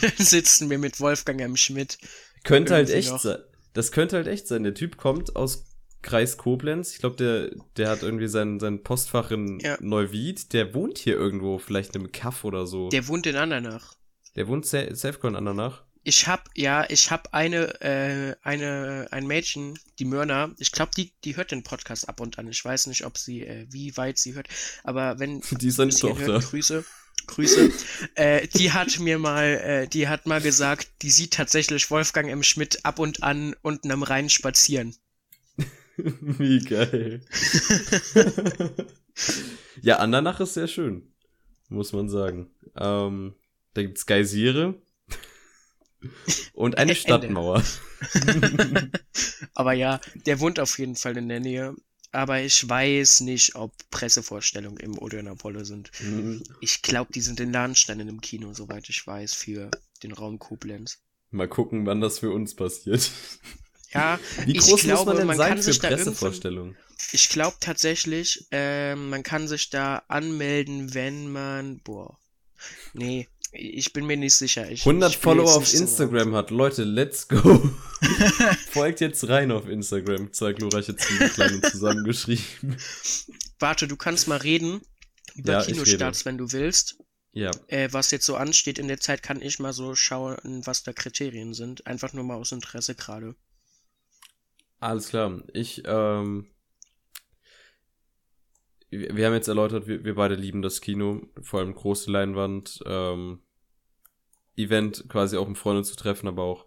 Dann sitzen wir mit Wolfgang M. Schmidt. Könnte halt echt noch. sein. Das könnte halt echt sein. Der Typ kommt aus Kreis Koblenz. Ich glaube, der, der hat irgendwie sein, sein Postfach in Ja. Neuwied. Der wohnt hier irgendwo, vielleicht im Kaff oder so. Der wohnt in Andernach. Der wohnt Sa Safecon an danach. Ich hab, ja, ich hab eine, äh, eine, ein Mädchen, die Mörner, ich glaube, die, die hört den Podcast ab und an. Ich weiß nicht, ob sie, äh, wie weit sie hört, aber wenn <laughs> Die ihn Tochter. hört, Grüße, Grüße. äh, die hat mir mal, äh, die hat mal gesagt, die sieht tatsächlich Wolfgang M. Schmidt ab und an unten am Rhein spazieren. <laughs> Wie geil. <laughs> ja, Andernach ist sehr schön. Muss man sagen. Ähm, da gibt's Geysire. Und eine. <laughs> Stadtmauer. <laughs> Aber ja, der wohnt auf jeden Fall in der Nähe. Aber ich weiß nicht, ob Pressevorstellungen im Odeon Apollo sind. Mhm. Ich glaube, die sind in Lahnstein im Kino, soweit ich weiß, für den Raum Koblenz. Mal gucken, wann das für uns passiert. Ja, <laughs> Wie ich groß glaube, muss man denn man sein für Pressevorstellungen? ich glaube tatsächlich, ähm, man kann sich da anmelden, wenn man, boah, nee, ich bin mir nicht sicher. Ich, 100 ich Follower auf nicht so- Instagram hat. Leute, let's go. <laughs> Folgt jetzt rein auf Instagram. Zwei glorreiche Ziele, klein und zusammengeschrieben. Warte, du kannst mal reden über Ja, Kinostarts, wenn du willst. Ja, Äh, was jetzt so ansteht in der Zeit, kann ich mal so schauen, was da Kriterien sind. Einfach nur mal aus Interesse gerade. alles klar. Ich, ähm, wir haben jetzt erläutert, wir, wir beide lieben das Kino, vor allem große Leinwand, ähm, Event quasi auch um Freunde zu treffen, aber auch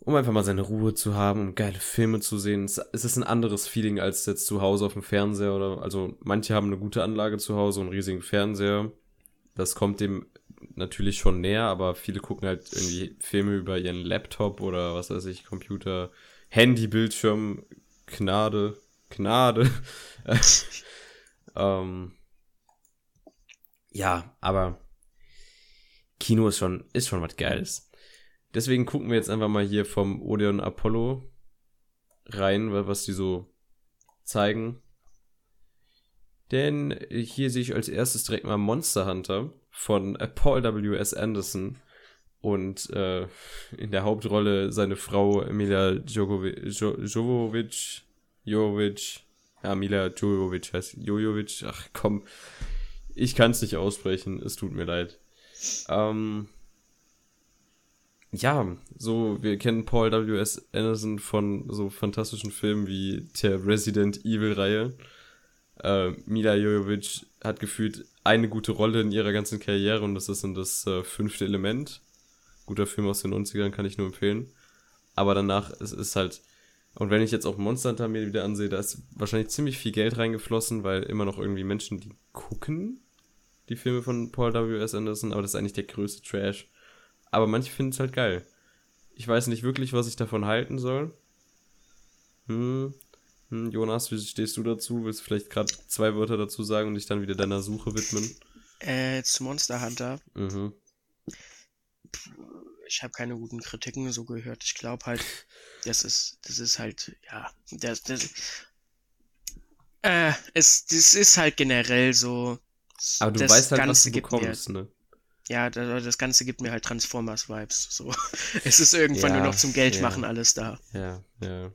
um einfach mal seine Ruhe zu haben, um geile Filme zu sehen. Es, es ist ein anderes Feeling als jetzt zu Hause auf dem Fernseher oder, also manche haben eine gute Anlage zu Hause und einen riesigen Fernseher. Das kommt dem natürlich schon näher, aber viele gucken halt irgendwie Filme über ihren Laptop oder was weiß ich, Computer, Handy, Bildschirm, Gnade, Gnade. <laughs> ähm, ja, aber Kino ist schon, ist schon was Geiles. Deswegen gucken wir jetzt einfach mal hier vom Odeon Apollo rein, wa- was die so zeigen. Denn hier sehe ich als erstes direkt mal Monster Hunter von äh, Paul W.S. Anderson und äh, in der Hauptrolle seine Frau Emilia Jovovic, jo Jovovic, Jovovic, ja, Mila Jojovic heißt Jojovic, ach komm, ich kann es nicht aussprechen, es tut mir leid. Ähm, ja, so, wir kennen Paul W.S. Anderson von so fantastischen Filmen wie der Resident Evil-Reihe. Äh, Mila Jojovic hat gefühlt eine gute Rolle in ihrer ganzen Karriere und das ist in das äh, fünfte Element. Guter Film aus den 90ern, kann ich nur empfehlen. Aber danach es ist halt, und wenn ich jetzt auch Monster Hunter mir wieder ansehe, da ist wahrscheinlich ziemlich viel Geld reingeflossen, weil immer noch irgendwie Menschen, die gucken, die Filme von Paul W.S. Anderson, aber das ist eigentlich der größte Trash. Aber manche finden es halt geil. Ich weiß nicht wirklich, was ich davon halten soll. Hm. Hm, Jonas, wie stehst du dazu? Willst du vielleicht gerade zwei Wörter dazu sagen und dich dann wieder deiner Suche widmen? Äh, zu Monster Hunter. Mhm. Ich habe keine guten Kritiken so gehört. Ich glaube halt, das ist, das ist halt, ja, das, das, äh, es, das ist halt generell so. Aber du weißt halt, was du gibt mir, bekommst, ne? ja, das, das Ganze gibt mir halt Transformers-Vibes. So, <laughs> es ist irgendwann Ja, nur noch zum Geld ja. machen alles da. Ja, ja.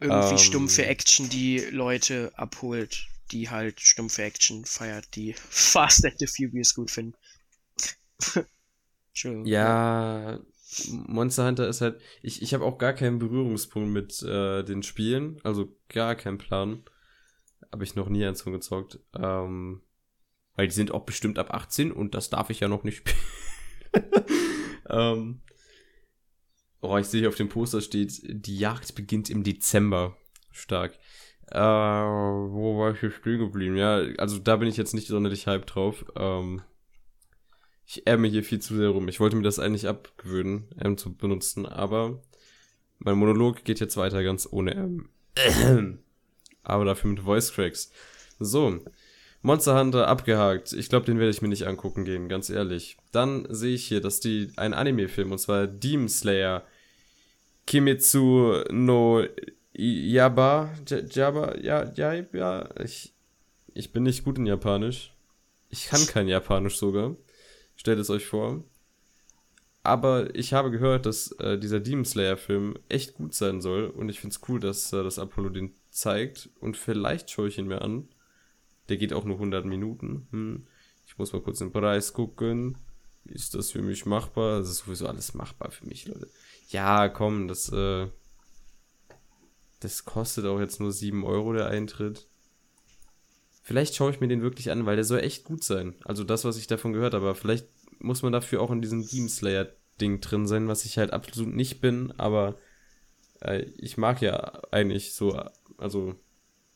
Irgendwie Ähm. stumpfe Action, die Leute abholt, die halt stumpfe Action feiert, die <laughs> Fast and the Furious gut finden. <laughs> Entschuldigung. Ja, Monster Hunter ist halt. Ich, ich habe auch gar keinen Berührungspunkt mit äh, den Spielen, also gar keinen Plan. Habe ich noch nie eins von gezockt. Ähm, weil die sind auch bestimmt ab 18 und das darf ich ja noch nicht spielen. <laughs> ähm, oh, ich sehe auf dem Poster steht, die Jagd beginnt im Dezember. Stark. Äh, wo war ich hier stehen geblieben? Ja, also da bin ich jetzt nicht sonderlich hype drauf. Ähm, ich ärme hier viel zu sehr rum. Ich wollte mir das eigentlich abgewöhnen, M zu benutzen, aber mein Monolog geht jetzt weiter ganz ohne M. <clears throat> aber dafür mit Voice Cracks. So. Monster Hunter abgehakt. Ich glaube, den werde ich mir nicht angucken gehen, ganz ehrlich. Dann sehe ich hier, dass die ein Anime-Film, und zwar Demon Slayer Kimetsu no Yaba, Jaba, ja, ja, ja, ich, ich bin nicht gut in Japanisch. Ich kann kein Japanisch sogar. Stellt es euch vor. Aber ich habe gehört, dass äh, dieser Demon Slayer-Film echt gut sein soll. Und ich finde es cool, dass äh, das Apollo den zeigt. Und vielleicht schaue ich ihn mir an. Der geht auch nur 100 Minuten. Hm. Ich muss mal kurz den Preis gucken. ist das für mich machbar? Das ist sowieso alles machbar für mich, Leute. Ja, komm, das, äh, das kostet auch jetzt nur 7 Euro der Eintritt. Vielleicht schaue ich mir den wirklich an, weil der soll echt gut sein. Also das, was ich davon gehört habe. Vielleicht muss man dafür auch in diesem Demon Slayer-Ding drin sein, was ich halt absolut nicht bin. Aber äh, ich mag ja eigentlich so, also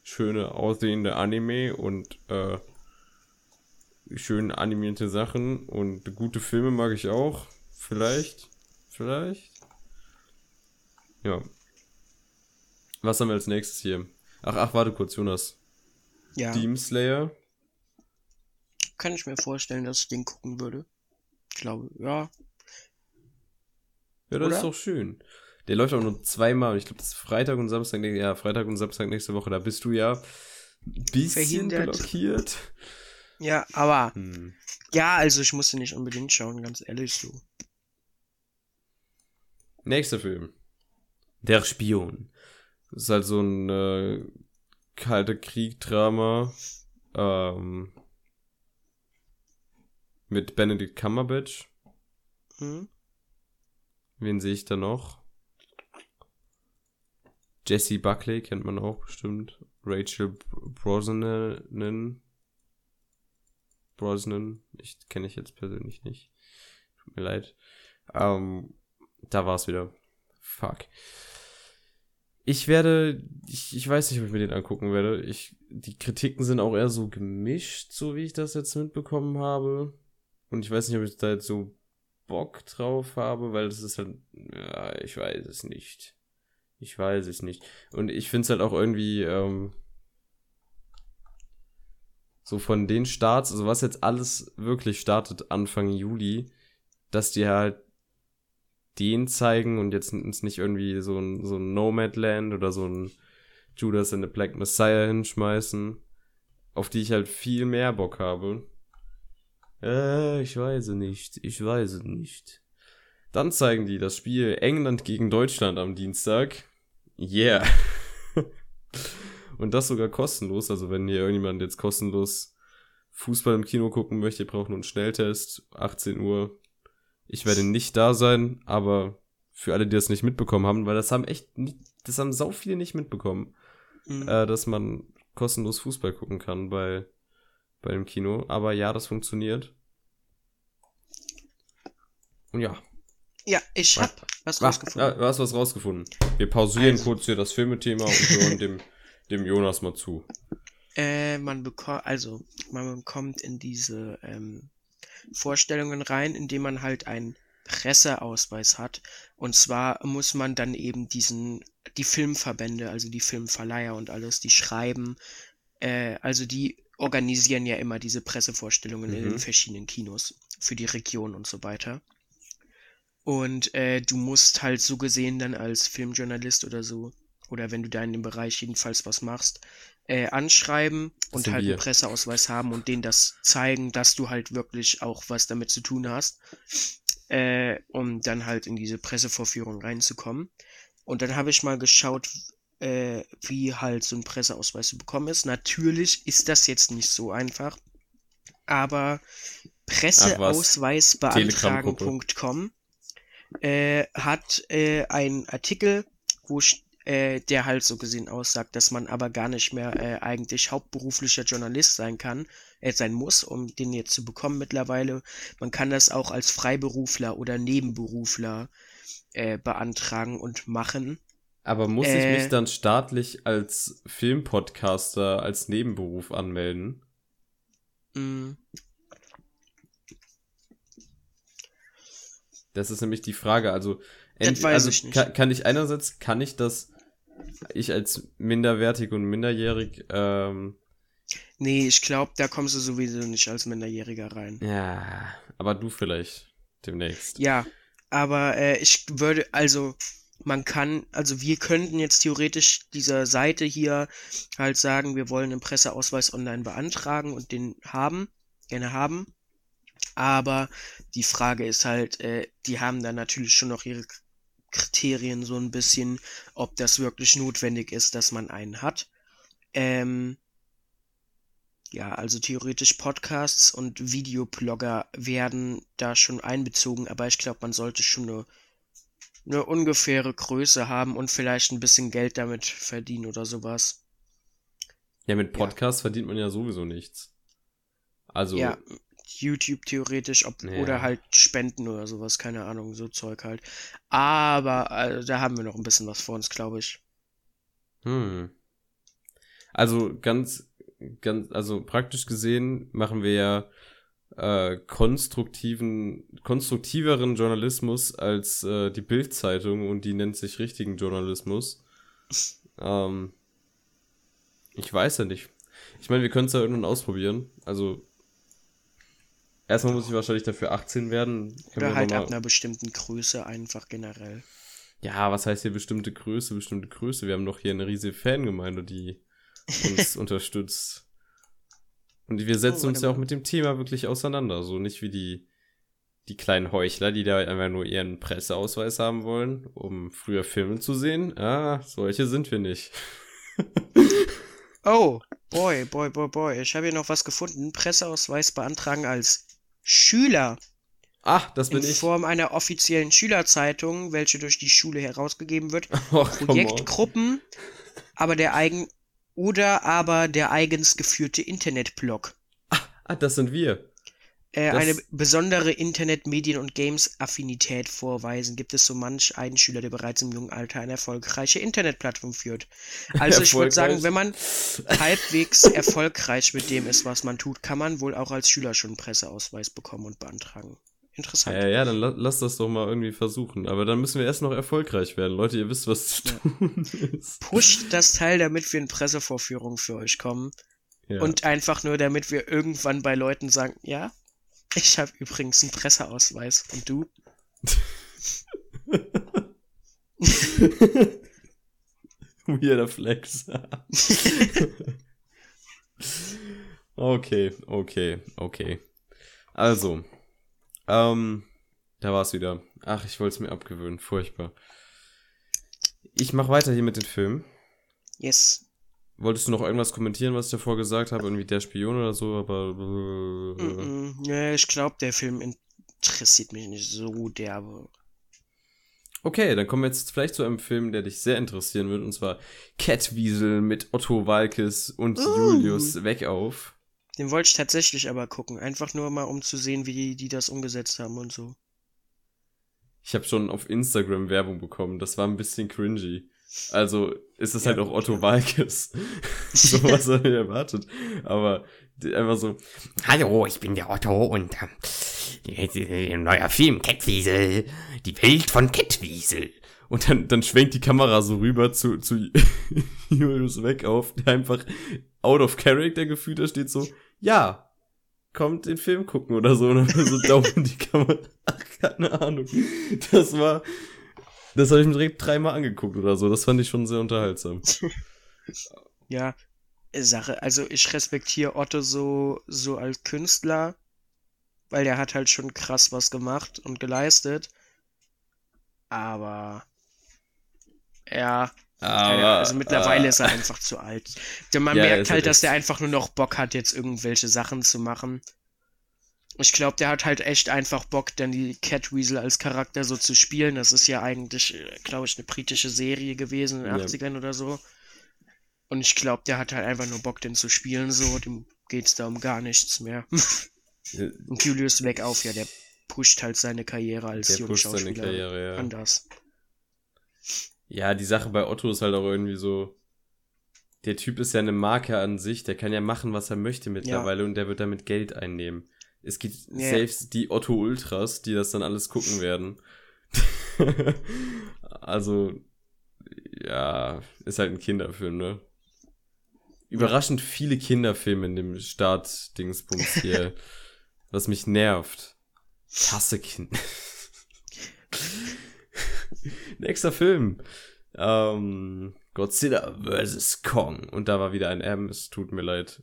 schöne aussehende Anime und äh, schön animierte Sachen und gute Filme mag ich auch. Vielleicht. Vielleicht. Ja. Was haben wir als nächstes hier? Ach, ach, warte kurz, Jonas. Ja, Demon Slayer. kann ich mir vorstellen, dass ich den gucken würde. Ich glaube, ja. Ja, das Oder? ist doch schön. Der läuft auch nur zweimal. Ich glaube, das ist Freitag und Samstag. Ja, Freitag und Samstag nächste Woche. Da bist du ja ein bisschen Verhindert. blockiert. Ja, aber Hm. ja, also ich musste nicht unbedingt schauen, ganz ehrlich so. Nächster Film. Der Spion. Das ist halt so ein äh, kalter Krieg-Drama. Ähm, mit Benedict Cumberbatch. Hm? Wen sehe ich da noch? Jesse Buckley kennt man auch bestimmt. Rachel Brosnan. Brosnan. Ich kenne ich jetzt persönlich nicht. Tut mir leid. Ähm, da war's wieder. Fuck. Ich werde, ich, ich weiß nicht, ob ich mir den angucken werde. Ich, die Kritiken sind auch eher so gemischt, so wie ich das jetzt mitbekommen habe. Und ich weiß nicht, ob ich da jetzt so Bock drauf habe, weil das ist halt, ja, ich weiß es nicht. Ich weiß es nicht. Und ich finde es halt auch irgendwie, ähm, so von den Starts, also was jetzt alles wirklich startet Anfang Juli, dass die halt den zeigen und jetzt uns nicht irgendwie so ein, so ein Nomadland oder so ein Judas and the Black Messiah hinschmeißen, auf die ich halt viel mehr Bock habe. Äh, ich weiß es nicht. Ich weiß es nicht. Dann zeigen die das Spiel England gegen Deutschland am Dienstag. Yeah. <laughs> Und das sogar kostenlos. Also wenn hier irgendjemand jetzt kostenlos Fußball im Kino gucken möchte, ihr braucht nur einen Schnelltest. 18 Uhr. Ich werde nicht da sein, aber für alle, die das nicht mitbekommen haben, weil das haben echt nicht, das haben sau viele nicht mitbekommen, Hm. äh, dass man kostenlos Fußball gucken kann bei, bei dem Kino. Aber ja, das funktioniert. Und ja, Ja, ich Was? hab was Ah, rausgefunden. ja, du hast was rausgefunden. Wir pausieren Also- kurz hier das Filmethema und hören dem, <laughs> dem Jonas mal zu. Äh, man bekommt, also, man bekommt in diese ähm, Vorstellungen rein, indem man halt einen Presseausweis hat. Und zwar muss man dann eben diesen, die Filmverbände, also die Filmverleiher und alles, die schreiben, äh, also die organisieren ja immer diese Pressevorstellungen in Mhm. den verschiedenen Kinos für die Region und so weiter. Und äh, du musst halt so gesehen dann als Filmjournalist oder so, oder wenn du da in dem Bereich jedenfalls was machst, äh, anschreiben und halt wir. einen Presseausweis haben und denen das zeigen, dass du halt wirklich auch was damit zu tun hast, äh, um dann halt in diese Pressevorführung reinzukommen. Und dann habe ich mal geschaut, äh, wie halt so ein Presseausweis zu bekommen ist. Natürlich ist das jetzt nicht so einfach, aber presseausweisbeantragen.com äh, hat äh, einen Artikel, wo äh, der halt so gesehen aussagt, dass man aber gar nicht mehr äh, eigentlich hauptberuflicher Journalist sein kann, äh, sein muss, um den jetzt zu bekommen mittlerweile. Man kann das auch als Freiberufler oder Nebenberufler äh, beantragen und machen. Aber muss Äh. ich mich dann staatlich als Filmpodcaster als Nebenberuf anmelden? Mm, Das ist nämlich die Frage. Also, weiß also ich. Kann, kann ich einerseits, kann ich das, ich als minderwertig und minderjährig, ähm, nee, ich glaube, da kommst du sowieso nicht als Minderjähriger rein. ja, aber du vielleicht demnächst. Ja, aber äh, ich würde, also man kann, also wir könnten jetzt theoretisch dieser Seite hier halt sagen, wir wollen einen Presseausweis online beantragen und den haben, gerne haben. Aber die Frage ist halt, äh, die haben dann natürlich schon noch ihre Kriterien so ein bisschen, ob das wirklich notwendig ist, dass man einen hat. Ähm, Ja, also theoretisch Podcasts und Videoblogger werden da schon einbezogen, aber ich glaube, man sollte schon eine, eine ungefähre Größe haben und vielleicht ein bisschen Geld damit verdienen oder sowas. Ja, mit Podcasts verdient man ja sowieso nichts. Also, Ja, YouTube theoretisch, ob, Ja. oder halt Spenden oder sowas, keine Ahnung, so Zeug halt. Aber also, da haben wir noch ein bisschen was vor uns, glaube ich. hm. Also ganz, ganz, also praktisch gesehen machen wir ja äh, konstruktiven, konstruktiveren Journalismus als äh, die Bild-Zeitung und die nennt sich richtigen Journalismus. Ähm, ich weiß ja nicht. Ich meine, wir können es ja irgendwann ausprobieren. Also erstmal muss ich wahrscheinlich dafür 18 werden. Können Oder halt ab einer bestimmten Größe einfach generell. Ja, was heißt hier bestimmte Größe, bestimmte Größe? Wir haben doch hier eine riesige Fangemeinde, die <laughs> uns unterstützt. Und wir setzen Oh, uns ja auch mit dem Thema wirklich auseinander. So nicht wie die, die kleinen Heuchler, die da einfach nur ihren Presseausweis haben wollen, um früher Filme zu sehen. Ah, solche sind wir nicht. Oh, boy, boy, boy, boy. Ich habe hier noch was gefunden. Presseausweis beantragen als Schüler Ach, das in bin ich. Form einer offiziellen Schülerzeitung, welche durch die Schule herausgegeben wird. <laughs> Oh. Projektgruppen, aber der eigen oder aber der eigens geführte Internetblog. Ah, das sind wir. Äh, Das- eine besondere Internet-, Medien- und Games-Affinität vorweisen, gibt es so manch einen Schüler, der bereits im jungen Alter eine erfolgreiche Internetplattform führt. Also ich würde sagen, wenn man halbwegs erfolgreich mit dem ist, was man tut, kann man wohl auch als Schüler schon einen Presseausweis bekommen und beantragen. Interessant. Ja, ja, dann la lass das doch mal irgendwie versuchen. Aber dann müssen wir erst noch erfolgreich werden. Leute, ihr wisst, was zu tun <laughs> ist. Pusht das Teil, damit wir in Pressevorführungen für euch kommen. Ja. Und einfach nur, damit wir irgendwann bei Leuten sagen, ja, ich habe übrigens einen Presseausweis. Und du? <laughs> Weirder Flex. <laughs> okay, okay, okay. Also, ähm, da war's wieder. Ach, ich wollte es mir abgewöhnen. Furchtbar. Ich mach weiter hier mit den Filmen. Yes. Wolltest du noch irgendwas kommentieren, was ich davor gesagt habe? Irgendwie der Spion oder so, aber. Äh, Mm -mm. Ja, ich glaube, der Film interessiert mich nicht so derbe. Okay, dann kommen wir jetzt vielleicht zu einem Film, der dich sehr interessieren wird, und zwar Catwiesel mit Otto Walkes und Uh. Julius Weckauf. Den wollte ich tatsächlich aber gucken. Einfach nur mal, um zu sehen, wie die, die das umgesetzt haben und so. Ich habe schon auf Instagram Werbung bekommen. Das war ein bisschen cringy. Also ist es halt auch Otto <laughs> Walkes. <laughs> so was habe ich erwartet. Aber einfach so, Hallo, ich bin der Otto und äh, ein neuer Film, Kettwiesel. Die Welt von Kettwiesel. und dann, dann schwenkt die Kamera so rüber zu, zu <laughs> Julius Weckauf, der einfach out of character gefühlt da steht so, ja, kommt den Film gucken oder so. Und dann so daumen die Kamera. Ach, keine Ahnung. Das war, das habe ich mir direkt dreimal angeguckt oder so. Das fand ich schon sehr unterhaltsam. <laughs> Ja, Sache. Also ich respektiere Otto so, so als Künstler, weil der hat halt schon krass was gemacht und geleistet. Aber ja, keine, also mittlerweile ist er einfach zu alt. Denn man <laughs> Ja, er merkt halt, dass der einfach nur noch Bock hat, jetzt irgendwelche Sachen zu machen. Ich glaube, der hat halt echt einfach Bock, dann die Catweasel als Charakter so zu spielen. Das ist ja eigentlich, glaube ich, eine britische Serie gewesen in den Ja. 80ern oder so. Und ich glaube, der hat halt einfach nur Bock, den zu spielen, so. Dem geht's da um gar nichts mehr. <laughs> Und Julius Weckauf, ja, der pusht halt seine Karriere als Der Jungschauspieler Karriere, ja. anders. Ja, die Sache bei Otto ist halt auch irgendwie so. Der Typ ist ja eine Marke an sich, der kann ja machen, was er möchte mittlerweile und der wird damit Geld einnehmen. Es gibt Ja. selbst die Otto Ultras, die das dann alles gucken werden. <laughs> also, ja, ist halt ein Kinderfilm, ne? Überraschend viele Kinderfilme in dem Start-Dingsbums hier, <laughs> was mich nervt. Ich hasse Kinder. <laughs> <laughs> Nächster Film. Ähm, Godzilla vs. Kong. Und da war wieder ein M. Es tut mir leid.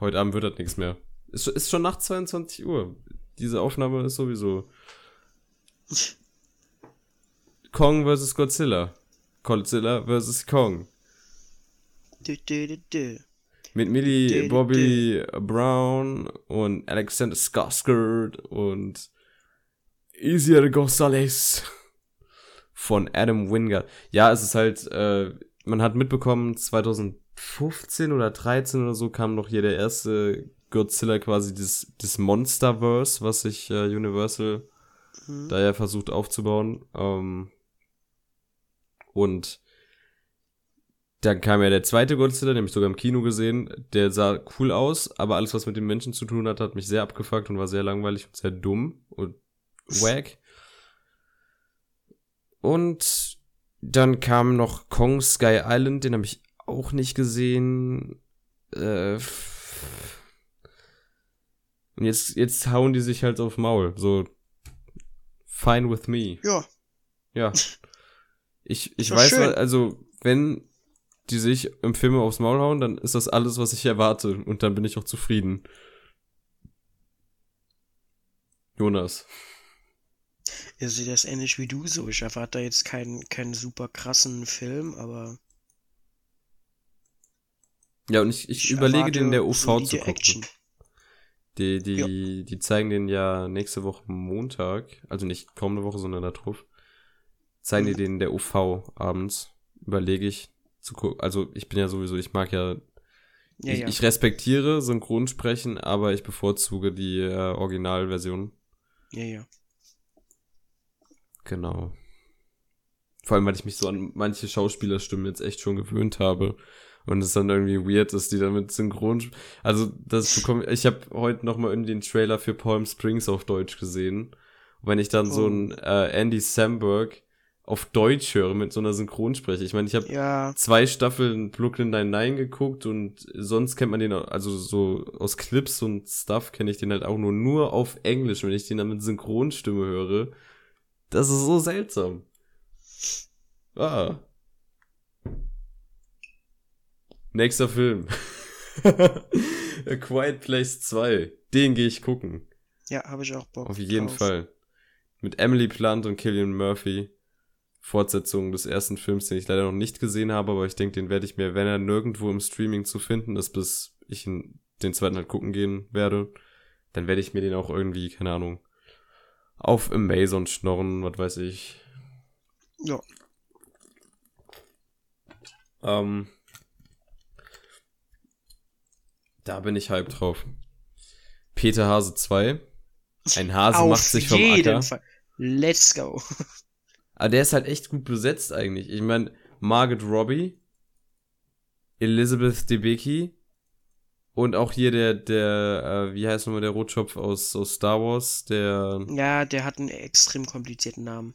Heute Abend wird das nichts mehr. Ist, ist schon nach 22 Uhr. Diese Aufnahme ist sowieso. Kong vs. Godzilla. Godzilla vs. Kong. Dü, dü, dü, dü. Mit Millie Bobby Brown und Alexander Skarsgård und Isier Gonzalez von Adam Wingard. Ja, es ist halt, äh, man hat mitbekommen, 2015 oder 13 oder so kam noch hier der erste Godzilla quasi, das, das Monsterverse, was sich äh, Universal Mhm. da ja versucht aufzubauen. Ähm, und dann kam ja der zweite Godzilla, den hab ich sogar im Kino gesehen. Der sah cool aus, aber alles, was mit den Menschen zu tun hat, hat mich sehr abgefuckt und war sehr langweilig und sehr dumm und wack. Und dann kam noch Kong Sky Island, den habe ich auch nicht gesehen. Äh, und jetzt, jetzt hauen die sich halt auf Maul. So, fine with me. Ja, Ja. <laughs> Ich, ich weiß, schön. also, wenn die sich im Film aufs Maul hauen, dann ist das alles, was ich erwarte. Und dann bin ich auch zufrieden. Jonas. Ihr seht das ähnlich wie du so. Ich erwarte da jetzt keinen, keinen super krassen Film, aber Ja, und ich, ich, ich überlege, den in der UV solide zu gucken. Action. Die, die, die zeigen den ja nächste Woche Montag, also nicht kommende Woche, sondern da drauf. Zeigen die Mhm. den in der UV abends. Überlege ich zu gucken. Also ich bin ja sowieso, ich mag ja, Ja, ich, ja. ich respektiere Synchronsprechen, aber ich bevorzuge die äh, Originalversion. ja, ja. Genau. Vor allem, weil ich mich so an manche Schauspielerstimmen jetzt echt schon gewöhnt habe. Und es dann irgendwie weird ist, die dann mit Synchron... Also, das bekomme ich... habe heute noch mal irgendwie den Trailer für Palm Springs auf Deutsch gesehen. Und wenn ich dann so Oh. einen äh, Andy Samberg auf Deutsch höre mit so einer Synchronspreche. Ich meine, ich habe Ja, zwei Staffeln Brooklyn Nine-Nine geguckt und sonst kennt man den, auch- also so aus Clips und Stuff kenne ich den halt auch nur, nur auf Englisch, wenn ich den dann mit Synchronstimme höre. Das ist so seltsam. Ah. Nächster Film. <laughs> A Quiet Place 2. Den gehe ich gucken. ja, habe ich auch Bock. Auf jeden drauf. Fall. Mit Emily Blunt und Killian Murphy. Fortsetzung des ersten Films, den ich leider noch nicht gesehen habe, aber ich denke, den werde ich mir, wenn er nirgendwo im Streaming zu finden ist, bis ich den zweiten halt gucken gehen werde, dann werde ich mir den auch irgendwie, keine Ahnung, auf Amazon schnorren, was weiß ich. Ja, Ähm, da bin ich hype drauf. Peter Hase 2. Ein Hase auf macht sich vom jeden Acker. Fall. Let's go. Aber <laughs> der ist halt echt gut besetzt eigentlich. Ich meine, Margaret Robbie, Elizabeth Debicki und auch hier der, der, äh, wie heißt nochmal der Rotschopf aus, aus Star Wars, der, Ja, der hat einen extrem komplizierten Namen.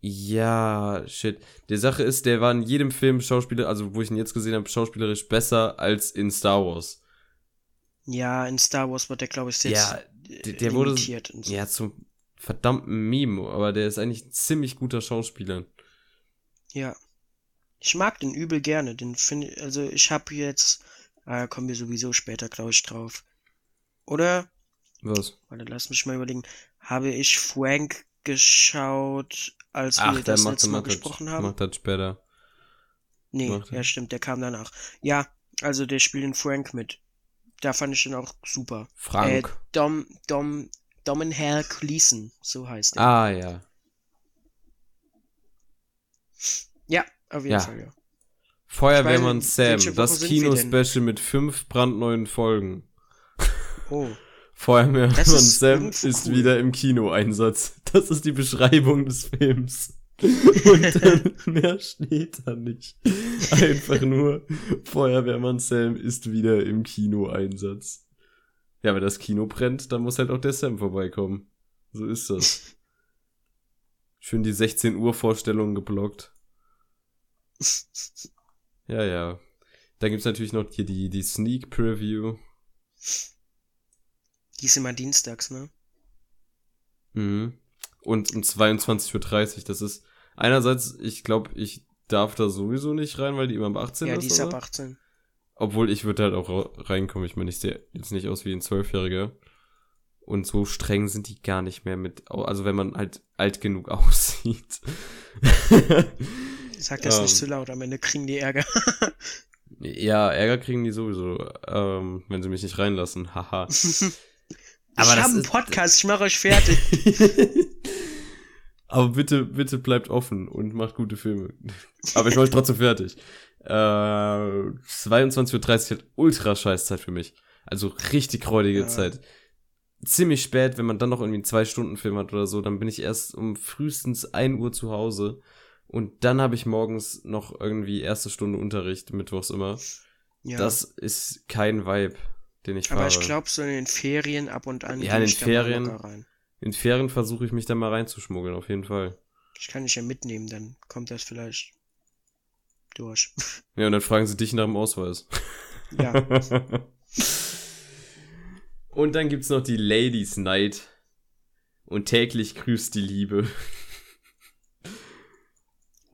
ja, shit. Die Sache ist, der war in jedem Film Schauspieler, also wo ich ihn jetzt gesehen habe, schauspielerisch besser als in Star Wars. Ja, in Star Wars wird der, glaube ich, jetzt Ja, der, der wurde, so. ja, zum verdammten Meme, aber der ist eigentlich ein ziemlich guter Schauspieler. Ja. Ich mag den übel gerne. Den finde also ich habe jetzt, ah, kommen wir sowieso später, glaube ich, drauf. Oder, Was? warte, lass mich mal überlegen, habe ich Frank geschaut, als wir Ach, der das letzte Mal macht, das, gesprochen haben? macht das später. Nee, macht ja stimmt, der kam danach. Ja, also der spielt den Frank mit. Da fand ich den auch super. Frank. Äh, Dom, Dom, Domhnall Gleeson, so heißt er. ah, ja. Ja, auf jeden Ja. Fall, ja. Feuerwehrmann Sam, das? Kinospecial mit fünf brandneuen Folgen. Oh, Feuerwehrmann ist Sam ist cool. wieder im Kinoeinsatz. Das ist die Beschreibung des Films. Und dann <laughs> mehr steht da nicht. Einfach nur, Feuerwehrmann Sam ist wieder im Kinoeinsatz. Ja, wenn das Kino brennt, dann muss halt auch der Sam vorbeikommen. So ist das. Schön die 16 Uhr Vorstellung geblockt. <laughs> Ja, ja. Dann gibt's natürlich noch hier die, die Sneak Preview. die ist immer dienstags, ne? Mhm. Und um 22.30 Uhr. Das ist einerseits, ich glaube, ich darf da sowieso nicht rein, weil die immer ab 18 Ja, ist. die ist ab oder? 18. Obwohl ich würde halt auch reinkommen. Ich meine, ich sehe jetzt nicht aus wie ein Zwölfjähriger. Und so streng sind die gar nicht mehr mit, also wenn man halt alt genug <laughs> aussieht. Sag das Ähm. nicht zu laut, am Ende kriegen die Ärger. <laughs> Ja, Ärger kriegen die sowieso, ähm, wenn sie mich nicht reinlassen. Haha. <laughs> ich das habe einen Podcast, ich mache euch fertig. <laughs> Aber bitte, bitte bleibt offen und macht gute Filme. Aber ich mache euch trotzdem fertig. Äh, 22.30 Uhr halt ultra scheiß Zeit für mich. Also richtig räudige Ja. Zeit. Ziemlich spät, wenn man dann noch irgendwie einen Zwei-Stunden-Film hat oder so, dann bin ich erst um frühestens 1 Uhr zu Hause. Und dann habe ich morgens noch irgendwie erste Stunde Unterricht, mittwochs immer. Ja. Das ist kein Vibe, den ich aber fahre. ich glaube, so in den Ferien ab und an. Ja, in den Ferien. In Ferien versuche ich mich da mal reinzuschmuggeln, auf jeden Fall. Ich kann dich ja mitnehmen, dann kommt das vielleicht durch. <laughs> Ja, und dann fragen sie dich nach dem Ausweis. ja. <laughs> Und dann gibt's noch die Ladies Night. Und täglich grüßt die Liebe.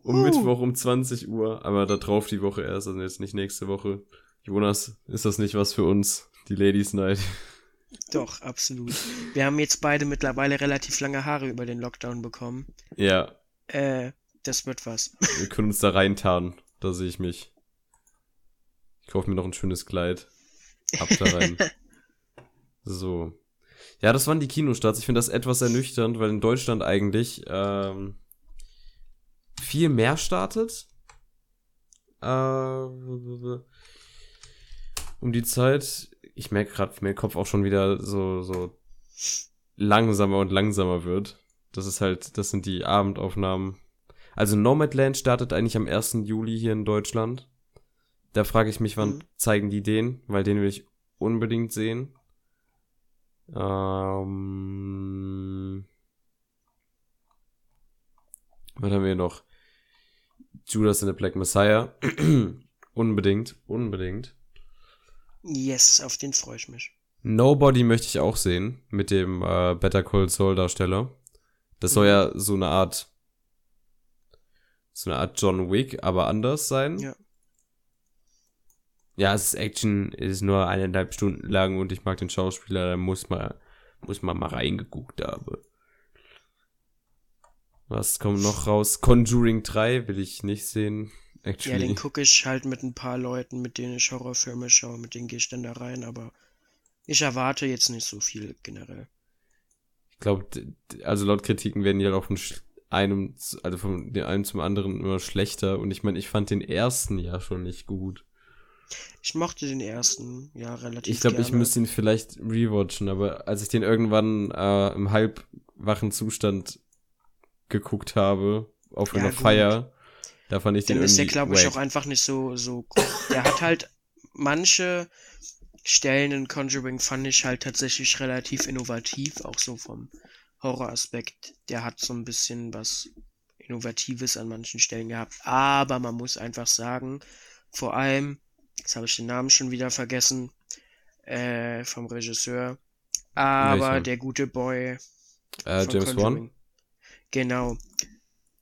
Um Uh. Mittwoch um 20 Uhr, aber da drauf die Woche erst, also jetzt nicht nächste Woche. Jonas, ist das nicht was für uns? Die Ladies Night. <laughs> Doch, absolut. Wir haben jetzt beide mittlerweile relativ lange Haare über den Lockdown bekommen. Ja, Äh, das wird was. <laughs> wir können uns da reintarnen. Da sehe ich mich. Ich kaufe mir noch ein schönes Kleid. Ab da rein. <laughs> So. Ja, das waren die Kinostarts. Ich finde das etwas ernüchternd, weil in Deutschland eigentlich ähm, viel mehr startet. Äh, um die Zeit. Ich merke gerade, wie mein Kopf auch schon wieder so, so langsamer und langsamer wird. Das ist halt, das sind die Abendaufnahmen. Also Nomadland startet eigentlich am 1. Juli hier in Deutschland. Da frage ich mich, wann Mhm. zeigen die den, weil den will ich unbedingt sehen. Ähm, was haben wir noch? Judas in the Black Messiah. <clears throat> unbedingt, unbedingt. Yes, auf den freue ich mich. Nobody möchte ich auch sehen mit dem äh, Better Call Saul Darsteller. Das soll Mhm. ja so eine Art so eine Art John Wick, aber anders sein. Ja. Ja, es ist Action, es ist nur eineinhalb Stunden lang und ich mag den Schauspieler, da muss man muss man mal reingeguckt haben. Was kommt noch raus? Conjuring 3 will ich nicht sehen. Ja, Actually. den gucke ich halt mit ein paar Leuten, mit denen ich Horrorfilme schaue, mit denen gehe ich dann da rein, aber ich erwarte jetzt nicht so viel generell. Ich glaube, also laut Kritiken werden die halt auch von einem, also von dem einen zum anderen immer schlechter. Und ich meine, ich fand den ersten ja schon nicht gut. Ich mochte den ersten, ja, relativ Ich glaube, ich müsste ihn vielleicht rewatchen, aber als ich den irgendwann äh, im halbwachen Zustand geguckt habe, auf Ja, einer gut. Feier, da fand ich den Dann ist der, glaube ich, auch einfach nicht so, so. Der hat halt <laughs> manche Stellen in Conjuring fand ich halt tatsächlich relativ innovativ, auch so vom Horroraspekt. Der hat so ein bisschen was Innovatives an manchen Stellen gehabt. Aber man muss einfach sagen, vor allem, jetzt habe ich den Namen schon wieder vergessen, äh, vom Regisseur. Aber Welcher? der gute Boy äh, James Wan? Genau.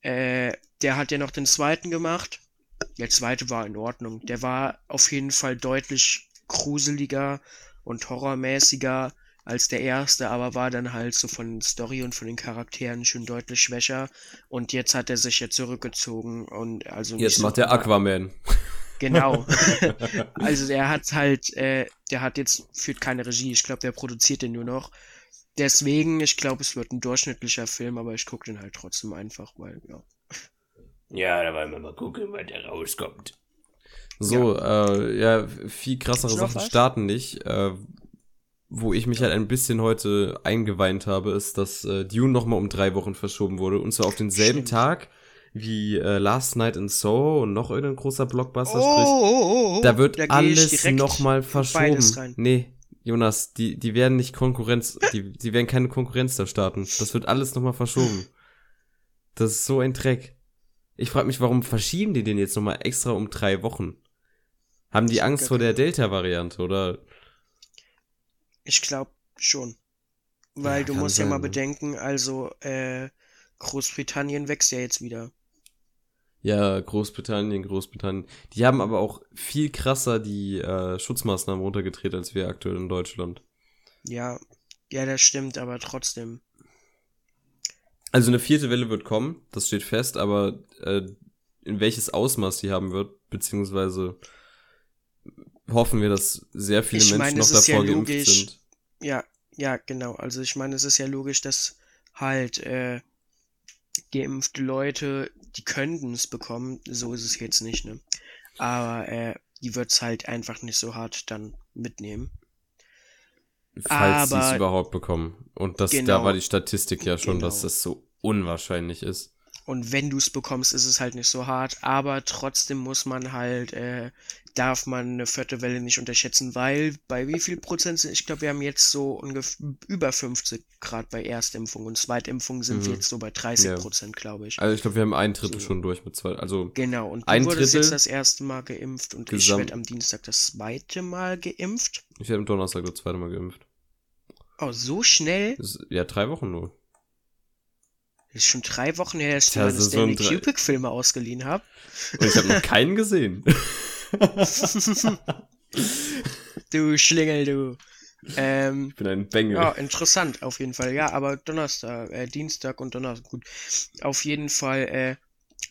Äh, der hat ja noch den zweiten gemacht. Der zweite war in Ordnung. Der war auf jeden Fall deutlich gruseliger und horrormäßiger als der erste, aber war dann halt so von Story und von den Charakteren schon deutlich schwächer. Und jetzt hat er sich ja zurückgezogen und also Jetzt so macht der über- Aquaman. Genau. <laughs> also der hat halt, äh, der hat jetzt, führt keine Regie, ich glaube, der produziert den nur noch. Deswegen, ich glaube, es wird ein durchschnittlicher Film, aber ich gucke den halt trotzdem einfach, weil, ja. Ja, da wollen wir mal gucken, was da rauskommt. So, ja, äh, ja viel krassere Sachen was? starten nicht. Äh, wo ich mich halt ein bisschen heute eingeweint habe, ist, dass äh, Dune nochmal um drei Wochen verschoben wurde. Und zwar auf denselben Stimmt. Tag wie äh, Last Night in Soho und noch irgendein großer Blockbuster. Oh, oh, oh, oh, Da wird da alles nochmal verschoben. rein. Nee, Jonas, die, die werden nicht Konkurrenz, <laughs> die, die werden keine Konkurrenz da starten. Das wird alles nochmal verschoben. Das ist so ein Dreck. Ich frage mich, warum verschieben die den jetzt nochmal extra um drei Wochen? Haben die Ich Angst vor der Delta-Variante, oder? Ich glaube schon. Weil Ja, du musst ja sein, mal ne? bedenken, also, äh, Großbritannien wächst ja jetzt wieder. Ja, Großbritannien, Großbritannien. Die haben aber auch viel krasser die äh, Schutzmaßnahmen runtergedreht als wir aktuell in Deutschland. Ja, ja, das stimmt, aber trotzdem. Also eine vierte Welle wird kommen, das steht fest, aber äh, in welches Ausmaß die haben wird, beziehungsweise hoffen wir, dass sehr viele Ich Menschen meine, noch ist ja davor geimpft logisch. sind. Ja, ja, genau. Also ich meine, es ist ja logisch, dass halt äh, geimpfte Leute, die könnten es bekommen, so ist es jetzt nicht, ne? Aber äh, die wird's halt einfach nicht so hart dann mitnehmen. Falls sie es überhaupt bekommen. Und das, da Genau. war die Statistik ja schon, dass Genau. das so unwahrscheinlich ist. Und wenn du es bekommst, ist es halt nicht so hart. Aber trotzdem muss man halt, äh, darf man eine vierte Welle nicht unterschätzen, weil bei wie viel Prozent sind, ich glaube, wir haben jetzt so ungefähr über 50 Grad bei Erstimpfung und Zweitimpfung sind wir Mhm. jetzt so bei 30 Ja. Prozent, glaube ich. Also ich glaube, wir haben ein Drittel So. schon durch mit zwei. Also Genau, und du Ein wurdest Drittel jetzt das erste Mal geimpft und ich werde am Dienstag das zweite Mal geimpft. ich werde am Donnerstag das zweite Mal geimpft. Oh, so schnell? Ist, ja, drei Wochen nur. Das ist schon drei Wochen her, dass ich meine das so Stanley Kubrick-Filme ausgeliehen habe. Und ich habe noch <laughs> keinen gesehen. <laughs> Du Schlingel, du. Ähm, Ich bin ein Bengel. Ja, interessant, auf jeden Fall. Ja, aber Donnerstag, äh, Dienstag und Donnerstag, gut. Auf jeden Fall, äh,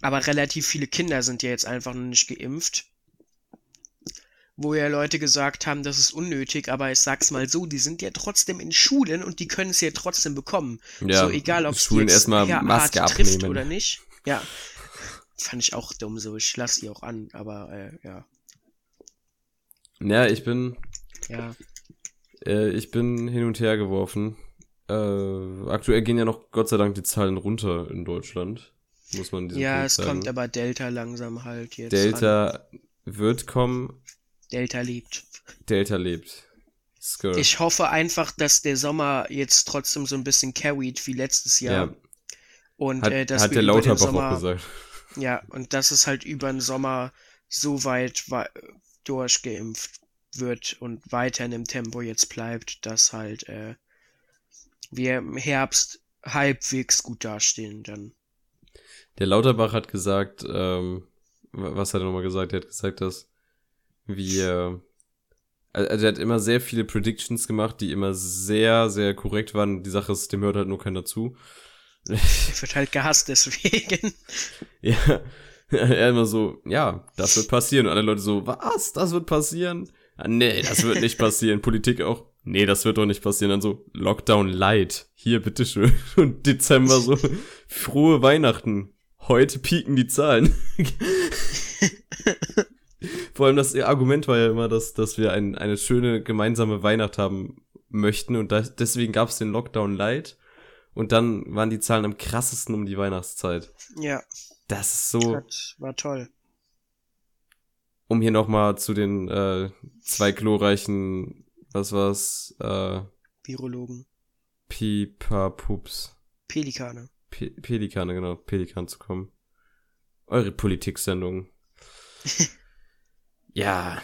aber relativ viele Kinder sind ja jetzt einfach noch nicht geimpft. Wo ja Leute gesagt haben, das ist unnötig, aber ich sag's mal so, die sind ja trotzdem in Schulen und die können es ja trotzdem bekommen. Ja, so egal, ob es Schulen jetzt erstmal Maske hart trifft abnehmen. oder nicht. Ja. Fand ich auch dumm so. Ich lasse sie auch an, aber äh, ja. Ja, ich bin, Ja. äh, ich bin hin und her geworfen. Äh, aktuell gehen ja noch Gott sei Dank die Zahlen runter in Deutschland. Muss man Ja, Punkt es sagen. kommt aber Delta langsam halt jetzt. An. Delta wird kommen, Delta liebt. Delta lebt. Skr. Ich hoffe einfach, dass der Sommer jetzt trotzdem so ein bisschen carried wie letztes Jahr. ja, Und hat, äh, dass hat wir der Lauterbach Sommer, auch gesagt. Ja, und dass es halt über den Sommer so weit durchgeimpft wird und weiter in dem Tempo jetzt bleibt, dass halt äh, wir im Herbst halbwegs gut dastehen dann. Der Lauterbach hat gesagt, ähm, wa- was hat er nochmal gesagt? Er hat gesagt, dass wir, also er hat immer sehr viele Predictions gemacht, die immer sehr, sehr korrekt waren. Die Sache ist, dem hört halt nur keiner zu. <laughs> Er wird halt gehasst deswegen. Ja, er immer so, ja, das wird passieren. Und alle Leute so, was, das wird passieren? Ah, nee, das wird nicht passieren. Politik auch, nee, das wird doch nicht passieren. Dann so, Lockdown light, hier, bitteschön. Und Dezember so, frohe Weihnachten. Heute pieken die Zahlen. <laughs> Vor allem das Argument war ja immer, dass, dass wir ein, eine schöne gemeinsame Weihnacht haben möchten und das, deswegen gab es den Lockdown light und dann waren die Zahlen am krassesten um die Weihnachtszeit. ja, Das ist so, hat, war toll. um hier nochmal zu den äh, zwei glorreichen, was war's, äh, Virologen. Pipa Pups, Pelikane. Pe Pelikane, genau, Pelikan zu kommen. Eure Politiksendung. <laughs> ja,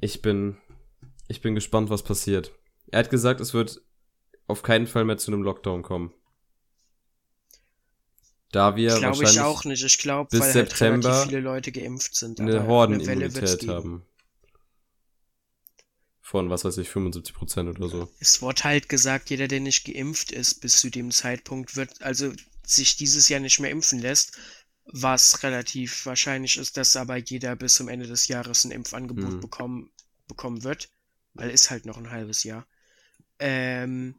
ich bin, ich bin gespannt, was passiert. Er hat gesagt, es wird auf keinen Fall mehr zu einem Lockdown kommen. Da wir Glaube ich wahrscheinlich auch nicht. Ich glaube, bis weil September halt relativ viele Leute geimpft sind. eine Hordenimmunität haben. Von, was weiß ich, 75 Prozent oder so. Es wurde halt gesagt, jeder, der nicht geimpft ist bis zu dem Zeitpunkt, wird also sich dieses Jahr nicht mehr impfen lässt, was relativ wahrscheinlich ist, dass aber jeder bis zum Ende des Jahres ein Impfangebot Hm. bekommen, bekommen wird, weil ist halt noch ein halbes Jahr. Ähm,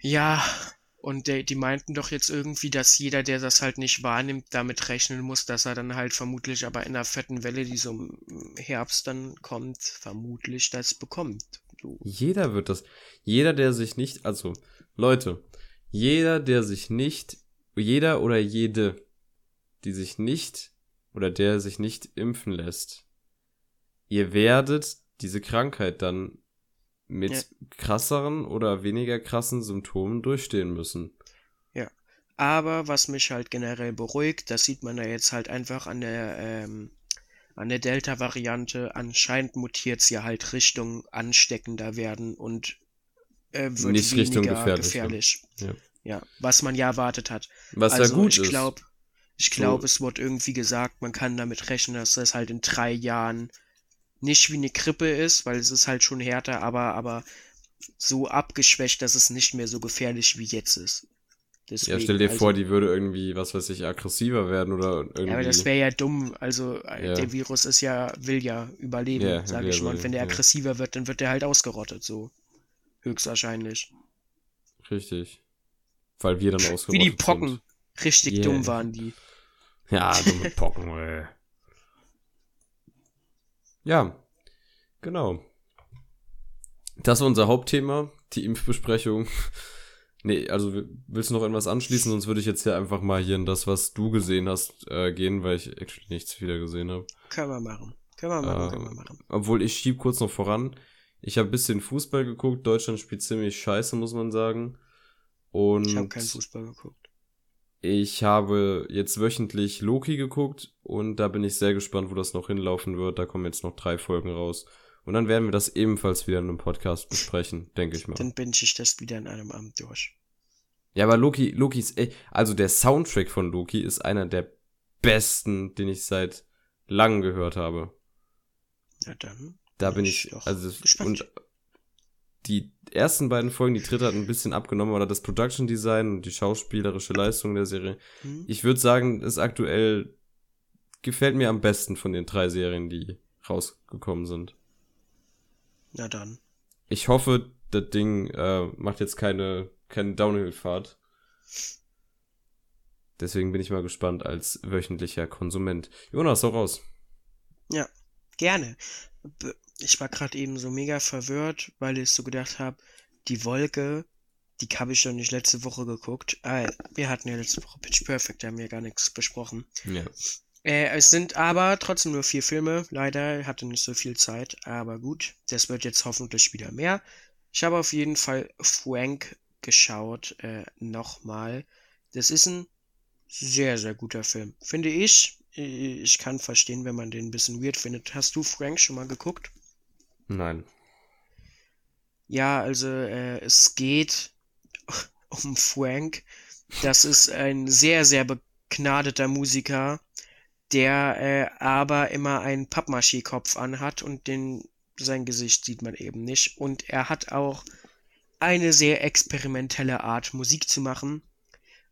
ja, und die meinten doch jetzt irgendwie, dass jeder, der das halt nicht wahrnimmt, damit rechnen muss, dass er dann halt vermutlich aber in einer fetten Welle, die so im Herbst dann kommt, vermutlich das bekommt. So. Jeder wird das. Jeder, der sich nicht, also, Leute, jeder, der sich nicht, jeder oder jede, die sich nicht oder der sich nicht impfen lässt, ihr werdet diese Krankheit dann mit Ja. krasseren oder weniger krassen Symptomen durchstehen müssen. Aber was mich halt generell beruhigt, das sieht man ja jetzt halt einfach an der, ähm, an der Delta-Variante. Anscheinend mutiert's ja halt Richtung ansteckender werden und äh, wird Nicht weniger Richtung gefährlich, gefährlich. ja. Ja, was man ja erwartet hat. Was also ja gut ich ist. glaube, ich So. glaube, es wurde irgendwie gesagt, man kann damit rechnen, dass das halt in drei Jahren nicht wie eine Grippe ist, weil es ist halt schon härter, aber, aber so abgeschwächt, dass es nicht mehr so gefährlich wie jetzt ist. Deswegen, Ja, stell dir also, vor, die würde irgendwie, was weiß ich, aggressiver werden oder irgendwie. Ja, aber das wäre ja dumm. Also Ja. der Virus ist ja, will ja überleben, Ja, sage ich mal. Und wenn der aggressiver wird, dann wird der halt ausgerottet, so. Höchstwahrscheinlich. Richtig. Weil wir dann ausgerottet Wie die Pocken. Richtig Yeah. dumm waren die. Sind. Ja, dumme Pocken, ey. Ja, genau. Das war unser Hauptthema, die Impfbesprechung. <laughs> Nee, also willst du noch irgendwas anschließen? Sonst würde ich jetzt ja einfach mal hier in das, was du gesehen hast, äh, gehen, weil ich actually nichts wieder gesehen habe. Können wir machen. Können wir machen, Ähm, können wir machen. Obwohl ich schieb kurz noch voran. Ich habe ein bisschen Fußball geguckt. Deutschland spielt ziemlich scheiße, muss man sagen. Und Ich habe keinen Fußball geguckt. Ich habe jetzt wöchentlich Loki geguckt und da bin ich sehr gespannt, wo das noch hinlaufen wird. Da kommen jetzt noch drei Folgen raus. Und dann werden wir das ebenfalls wieder in einem Podcast besprechen, <laughs> denke ich mal. Dann binge ich das wieder in einem Abend durch. Ja, aber Loki, Loki ist, ey, also der Soundtrack von Loki ist einer der besten, den ich seit langem gehört habe. Ja, dann. Da bin bin ich also gespannt. und die ersten beiden Folgen, die dritte hat ein bisschen abgenommen, oder das Production Design und die schauspielerische Leistung der Serie. Hm? Ich würde sagen, ist aktuell gefällt mir am besten von den drei Serien, die rausgekommen sind. Na dann. Ich hoffe, das Ding äh, macht jetzt keine keine Downhill-Fahrt. Deswegen bin ich mal gespannt als wöchentlicher Konsument. Jonas, hau raus. Ja, gerne. B- Ich war gerade eben so mega verwirrt, weil ich so gedacht habe, die Wolke, die habe ich doch nicht letzte Woche geguckt. Ah, wir hatten ja letzte Woche Pitch Perfect, da haben wir gar nichts besprochen. Ja. Äh, es sind aber trotzdem nur vier Filme. Leider hatte nicht so viel Zeit, aber gut. Das wird jetzt hoffentlich wieder mehr. Ich habe auf jeden Fall Frank geschaut, äh, nochmal. Das ist ein sehr, sehr guter Film. Finde ich. Äh, Ich kann verstehen, wenn man den ein bisschen weird findet. Hast du Frank schon mal geguckt? Nein. Ja, also äh, es geht <laughs> um Frank. Das ist ein sehr, sehr begnadeter Musiker, der äh, aber immer einen Pappmaché-Kopf anhat und den, sein Gesicht sieht man eben nicht. Und er hat auch eine sehr experimentelle Art, Musik zu machen.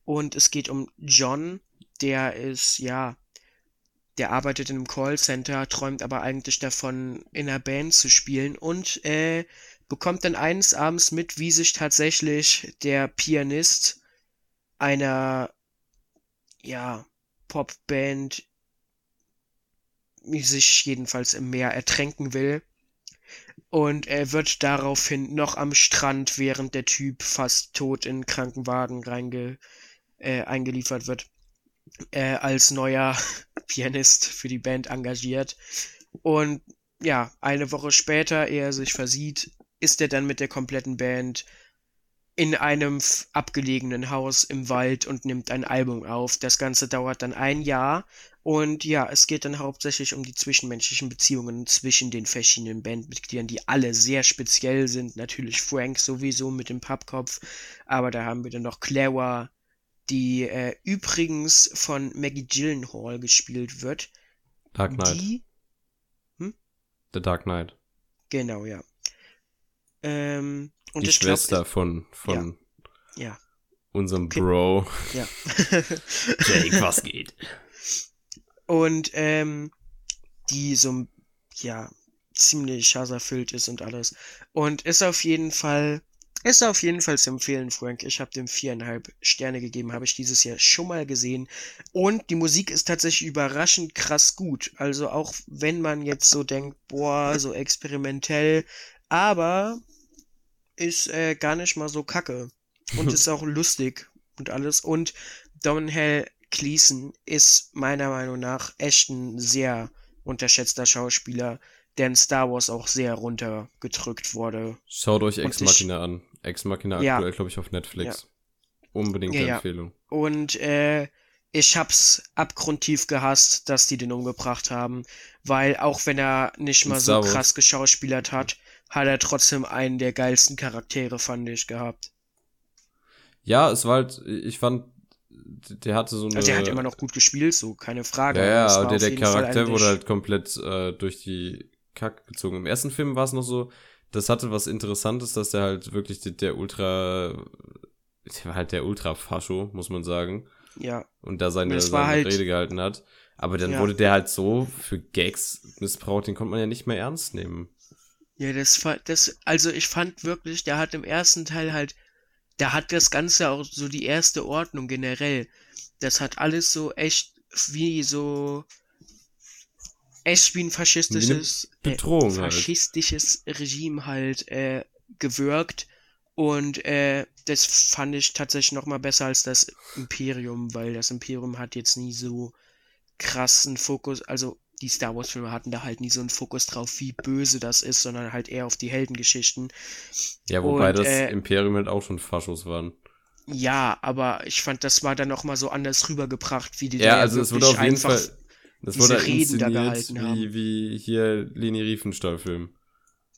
Und es geht um John, der ist, ja, der arbeitet in einem Callcenter, träumt aber eigentlich davon, in einer Band zu spielen und äh, bekommt dann eines Abends mit, wie sich tatsächlich der Pianist einer, ja, Popband sich jedenfalls im Meer ertränken will. Und er wird daraufhin noch am Strand, während der Typ fast tot in Krankenwagen reinge, äh, eingeliefert wird, äh, als neuer <laughs> Pianist für die Band engagiert. Und ja, eine Woche später, ehe er sich versieht, ist er dann mit der kompletten Band in einem abgelegenen Haus im Wald und nimmt ein Album auf. Das Ganze dauert dann ein Jahr und ja, es geht dann hauptsächlich um die zwischenmenschlichen Beziehungen zwischen den verschiedenen Bandmitgliedern, die alle sehr speziell sind. Natürlich Frank sowieso mit dem Pappkopf, aber da haben wir dann noch Clara, die äh, übrigens von Maggie Gyllenhaal gespielt wird. Dark Knight. Die The Dark Knight. Genau, ja. Ähm, und die ich glaub, Schwester von, von ja. unserem Okay. Bro. Ja. <laughs> <laughs> Jake, was geht? und ähm, die so, ja, ziemlich hasserfüllt ist und alles. Und ist auf jeden Fall, ist auf jeden Fall zu empfehlen, Frank. Ich habe dem viereinhalb Sterne gegeben, habe ich dieses Jahr schon mal gesehen. Und die Musik ist tatsächlich überraschend krass gut. Also auch wenn man jetzt so denkt, boah, so experimentell, aber ist äh, gar nicht mal so kacke. Und <laughs> ist auch lustig und alles. Und Domhnall Gleeson ist meiner Meinung nach echt ein sehr unterschätzter Schauspieler, der in Star Wars auch sehr runtergedrückt wurde. Schaut euch Ex Machina an. Ex Machina Ja. aktuell, glaube ich, auf Netflix. Ja, ja. Empfehlung. Und äh, ich hab's abgrundtief gehasst, dass die den umgebracht haben, weil auch wenn er nicht mal so krass geschauspielert hat, hat er trotzdem einen der geilsten Charaktere, fand ich, gehabt. Ja, es war halt, ich fand, der hatte so eine. Also er hat immer noch gut gespielt, so keine Frage. Ja, ja, aber der, der Charakter wurde halt komplett äh, durch die Kack gezogen. Im ersten Film war es noch so, das hatte was Interessantes, dass der halt wirklich der, der ultra der war halt der Ultra-Fascho, muss man sagen. Ja. Und da seine, seine halt- Rede gehalten hat. Aber dann Ja. wurde der halt so für Gags missbraucht, den konnte man ja nicht mehr ernst nehmen. Ja, das war, das, also ich fand wirklich, der hat im ersten Teil halt, da hat das Ganze auch so die erste Ordnung generell. Das hat alles so echt wie so, echt wie ein faschistisches, eine Bedrohung äh, halt. faschistisches Regime halt, äh, gewirkt. Und, äh, das fand ich tatsächlich noch mal besser als das Imperium, weil das Imperium hat jetzt nie so krassen Fokus, also die Star Wars Filme hatten da halt nie so einen Fokus drauf, wie böse das ist, sondern halt eher auf die Heldengeschichten. Ja, wobei Und, das äh, Imperium halt auch schon Faschos waren. Ja, aber ich fand, das war dann noch mal so anders rübergebracht, wie die Ja, da also es wurde wirklich auf jeden einfach, Fall, das diese wurde Reden da gehalten haben. wie, wie hier Leni Riefenstahl-Film.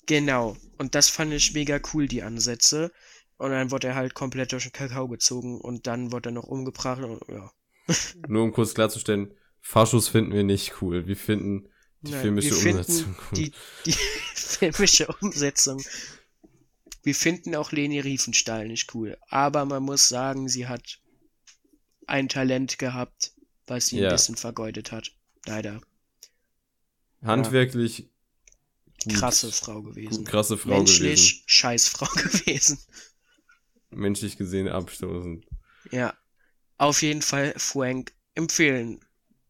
Genau. Und das fand ich mega cool, die Ansätze. Und dann wurde er halt komplett durch den Kakao gezogen und dann wurde er noch umgebracht und ja. <laughs> Nur um kurz klarzustellen, Faschos finden wir nicht cool. Wir finden die Nein, filmische Umsetzung cool. Die, die <laughs> filmische Umsetzung. Wir finden auch Leni Riefenstahl nicht cool. Aber man muss sagen, sie hat ein Talent gehabt, was sie Ja. ein bisschen vergeudet hat. Leider. Handwerklich gut. Krasse Frau gewesen. Gut, krasse Frau gewesen. Menschlich Scheißfrau <laughs> gewesen. Menschlich gesehen abstoßend. Ja. Auf jeden Fall Frank empfehlen.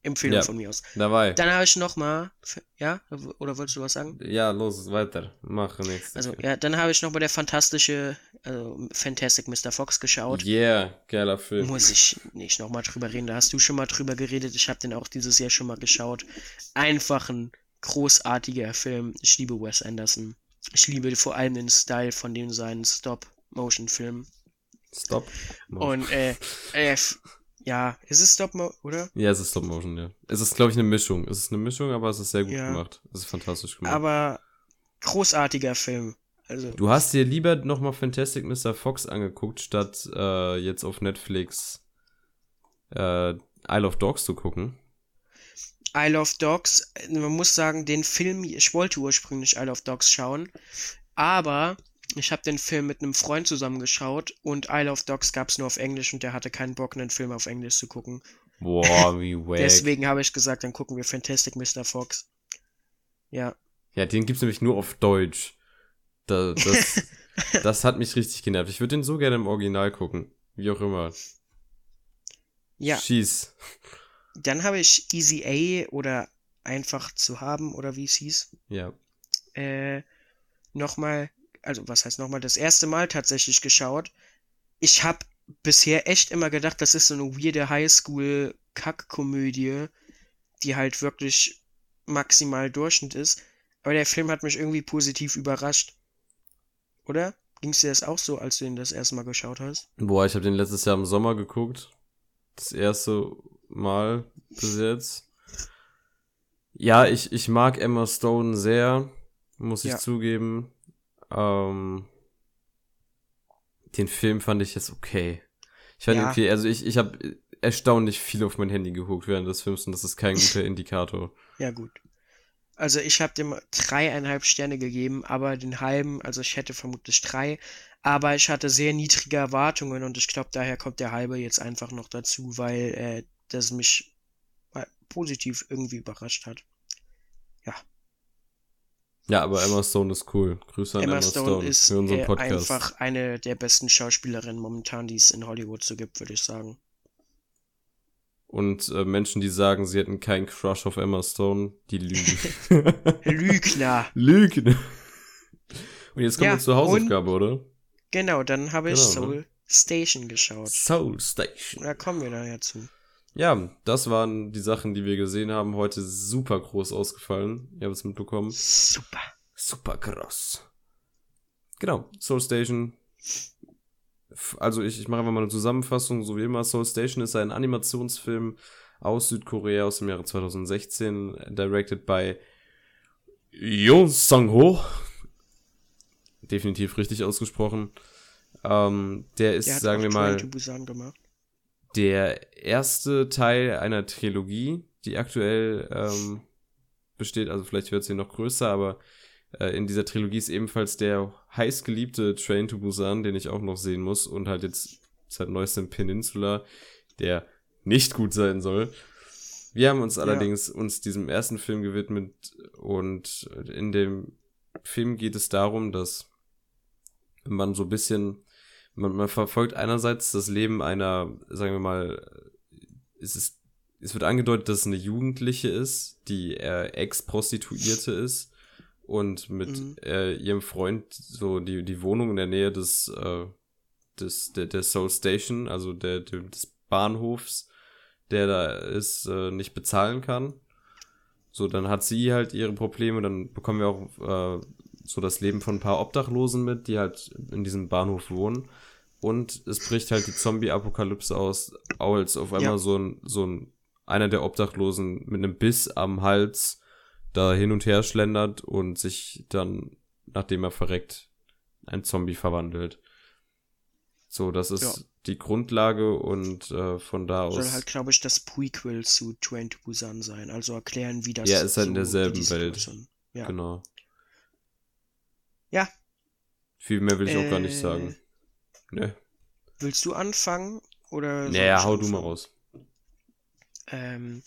Empfehlung Ja. von mir aus. Dabei. Dann habe ich noch mal, ja, oder wolltest du was sagen? Ja, los, weiter. Mach nichts. Also, ja, dann habe ich noch mal der fantastische, also Fantastic Mr. Fox geschaut. Yeah, geiler Film. Muss ich nicht nochmal drüber reden. Da hast du schon mal drüber geredet. Ich habe den auch dieses Jahr schon mal geschaut. Einfach ein großartiger Film. Ich liebe Wes Anderson. Ich liebe vor allem den Style von dem seinen Stop-Motion-Film. Stop. Und, äh, äh, ja, ist es Stop-Motion, oder? Ja, es ist Stop Motion, ja. Es ist, glaube ich, eine Mischung. Es ist eine Mischung, aber es ist sehr gut Ja. gemacht. Es ist fantastisch gemacht. Aber großartiger Film. Also, du hast dir lieber nochmal Fantastic Mr. Fox angeguckt, statt äh, jetzt auf Netflix äh, Isle of Dogs zu gucken. Isle of Dogs, man muss sagen, den Film, ich wollte ursprünglich Isle of Dogs schauen, aber ich habe den Film mit einem Freund zusammengeschaut und Isle of Dogs gab es nur auf Englisch und der hatte keinen Bock, einen Film auf Englisch zu gucken. Boah, wie <laughs> wack. Deswegen habe ich gesagt, dann gucken wir Fantastic Mr. Fox. Ja, Ja, den gibt's nämlich nur auf Deutsch. Da, das, <laughs> das hat mich richtig genervt. Ich würde den so gerne im Original gucken. Wie auch immer. ja. Schieß. Dann habe ich Easy A oder einfach zu haben oder wie es hieß. Ja. äh, nochmal, also was heißt nochmal, das erste Mal tatsächlich geschaut. Ich habe bisher echt immer gedacht, das ist so eine weirde Highschool-Kackkomödie, die halt wirklich maximal Durchschnitt ist. Aber der Film hat mich irgendwie positiv überrascht. Oder? Ging's dir das auch so, als du ihn das erste Mal geschaut hast? Boah, ich habe den letztes Jahr im Sommer geguckt. Das erste Mal bis jetzt. Ja, ich, ich mag Emma Stone sehr, muss ich Ja. zugeben. Ähm, den Film fand ich jetzt okay. Ich fand Ja. okay, also ich, ich habe erstaunlich viel auf mein Handy geguckt während des Films und das ist kein guter <laughs> Indikator. Ja, gut. Also ich habe dem dreieinhalb Sterne gegeben, aber den halben, also ich hätte vermutlich drei, aber ich hatte sehr niedrige Erwartungen und ich glaube, daher kommt der halbe jetzt einfach noch dazu, weil äh, das mich positiv irgendwie überrascht hat. Ja, aber Emma Stone ist cool. Grüße an Emma Emma, Stone, Stone, ist für unseren Podcast. einfach eine der besten Schauspielerinnen momentan, die es in Hollywood so gibt, würde ich sagen. Und äh, Menschen, die sagen, sie hätten keinen Crush auf Emma Stone, die lügen. <laughs> <laughs> Lügner. Lügen. Und jetzt kommen Ja, zur Hausaufgabe, oder? Genau, dann habe ich Genau, ne? Soul Station geschaut. Soul Station. Da kommen wir dann ja zu. Ja, das waren die Sachen, die wir gesehen haben. Heute super groß ausgefallen. Ihr habt es mitbekommen. Super. Super groß. Genau, Soul Station. Also ich, ich mache einfach mal eine Zusammenfassung, so wie immer. Soul Station ist ein Animationsfilm aus Südkorea aus dem Jahre 2016, directed by Yoon Sang-ho. Definitiv richtig ausgesprochen. Ähm, der ist, Der sagen wir Train mal, to Busan gemacht. Der erste Teil einer Trilogie, die aktuell ähm, besteht. Also vielleicht wird sie noch größer, aber äh, in dieser Trilogie ist ebenfalls der heißgeliebte Train to Busan, den ich auch noch sehen muss und halt jetzt seit neuestem Peninsula, der nicht gut sein soll. Wir haben uns allerdings uns diesem ersten Film gewidmet und in dem Film geht es darum, dass man so ein bisschen, man, man verfolgt einerseits das Leben einer, sagen wir mal, es ist, es wird angedeutet, dass es eine Jugendliche ist, die äh, Ex-Prostituierte ist und mit Mhm. äh, ihrem Freund so die, die Wohnung in der Nähe des, äh, des der, der Soul Station, also der, der, des Bahnhofs, der da ist, äh, nicht bezahlen kann. So, dann hat sie halt ihre Probleme, dann bekommen wir auch äh, so das Leben von ein paar Obdachlosen mit, die halt in diesem Bahnhof wohnen. Und es bricht halt die Zombie-Apokalypse aus, als auf einmal Ja. so ein, so ein, einer der Obdachlosen mit einem Biss am Hals da hin und her schlendert und sich dann, nachdem er verreckt, ein Zombie verwandelt. So, das ist Ja. die Grundlage und äh, von da aus. Soll halt, glaube ich, das Prequel zu Train to Busan sein. Also erklären, wie das Ja, ist halt in so- derselben wie die Welt. Ja. Genau. Ja. Viel mehr will ich auch gar nicht Äh, sagen. Ne. Willst du anfangen? Oder Naja, hau du mal raus. Ähm,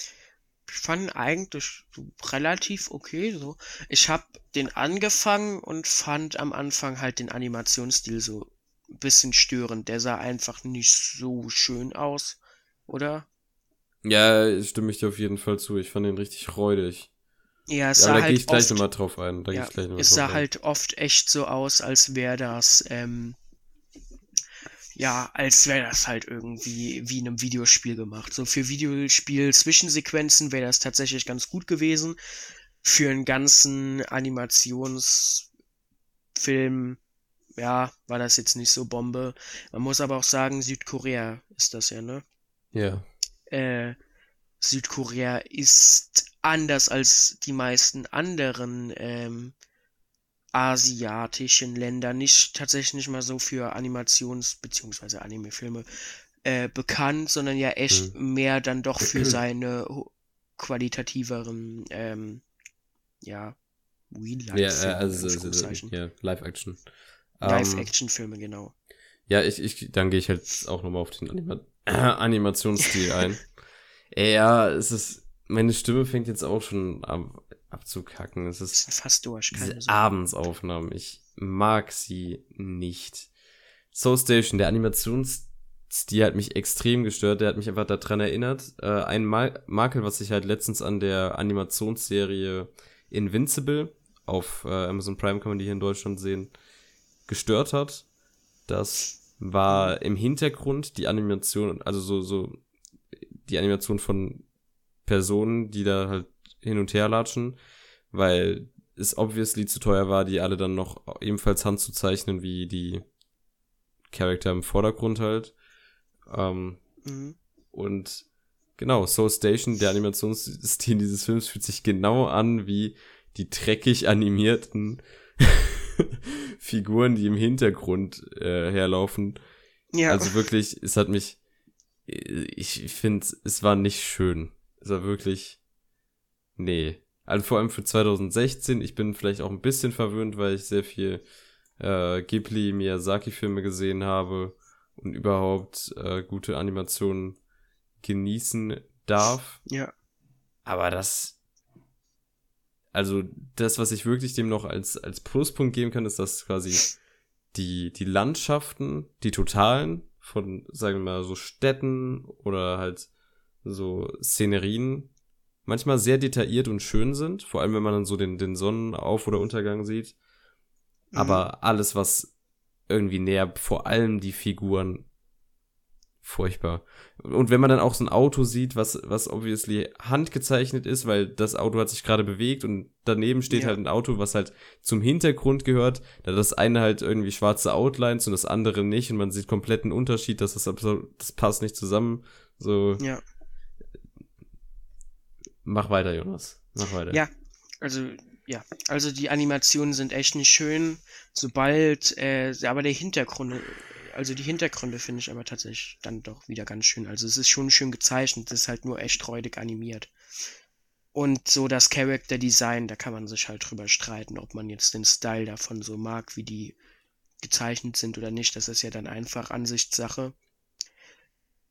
ich fand eigentlich relativ okay so. Ich habe den angefangen und fand am Anfang halt den Animationsstil so ein bisschen störend. Der sah einfach nicht so schön aus, oder? Ja, stimme ich dir auf jeden Fall zu. Ich fand den richtig räudig. Ja, es Ja, sah da halt gehe ich gleich oft, nochmal drauf ein. Da ja, ich gleich nochmal es sah ein. halt oft echt so aus, als wäre das, ähm, ja, als wäre das halt irgendwie wie in einem Videospiel gemacht. So für Videospiel-Zwischensequenzen wäre das tatsächlich ganz gut gewesen. Für einen ganzen Animationsfilm, ja, war das jetzt nicht so Bombe. Man muss aber auch sagen, Südkorea ist das ja, ne? Ja. äh, Südkorea ist anders als die meisten anderen ähm, asiatischen Länder nicht tatsächlich nicht mal so für Animations- bzw. Anime-Filme äh, bekannt, sondern ja echt mehr dann doch für <clears throat> seine qualitativeren, ähm, ja, Ja, Real-Life-Filme, äh, also, also, ja, Live-Action. Ähm, Live-Action-Filme, genau. Ja, ich, ich, dann gehe ich halt auch nochmal auf den Anima <clears throat> Animationsstil ein. <laughs> ja, es ist, meine Stimme fängt jetzt auch schon ab, abzukacken. Es ist sind fast durch, keine. Abendsaufnahmen. Ich mag sie nicht. Soul Station, der Animationsstil hat mich extrem gestört. Der hat mich einfach daran erinnert. Äh, ein Ma Makel, was ich halt letztens an der Animationsserie Invincible auf äh, Amazon Prime kann man die hier in Deutschland sehen, gestört hat. Das war im Hintergrund die Animation, also so, so die Animation von Personen, die da halt hin und her latschen, weil es obviously zu teuer war, die alle dann noch ebenfalls Hand zu zeichnen, wie die Charakter im Vordergrund halt. Ähm, Mhm. und genau, Soul Station, der Animationsstil <laughs> dieses Films fühlt sich genau an wie die dreckig animierten <laughs> Figuren, die im Hintergrund äh, herlaufen. Ja, Also wirklich, es hat mich, ich finde, es war nicht schön. Es war wirklich, nee. Also vor allem für 2016, ich bin vielleicht auch ein bisschen verwöhnt, weil ich sehr viel äh, Ghibli, Miyazaki-Filme gesehen habe und überhaupt äh, gute Animationen genießen darf. ja. Aber das, also das, was ich wirklich dem noch als, als Pluspunkt geben kann, ist, dass quasi die, die Landschaften, die totalen von, sagen wir mal, so Städten oder halt so Szenerien manchmal sehr detailliert und schön sind, vor allem wenn man dann so den, den Sonnenauf- oder Untergang sieht. Mhm. Aber alles, was irgendwie näher, vor allem die Figuren, furchtbar. Und wenn man dann auch so ein Auto sieht, was, was obviously handgezeichnet ist, weil das Auto hat sich gerade bewegt und daneben steht Ja. halt ein Auto, was halt zum Hintergrund gehört, da das eine halt irgendwie schwarze Outlines und das andere nicht und man sieht kompletten Unterschied, dass das absolut, das passt nicht zusammen. So, Ja. Mach weiter, Jonas. Mach weiter. Ja, also ja, also die Animationen sind echt nicht schön. Sobald, äh, aber der Hintergrund, also die Hintergründe finde ich aber tatsächlich dann doch wieder ganz schön. Also es ist schon schön gezeichnet, es ist halt nur echt räudig animiert. Und so das Character Design, da kann man sich halt drüber streiten, ob man jetzt den Style davon so mag, wie die gezeichnet sind oder nicht. Das ist ja dann einfach Ansichtssache.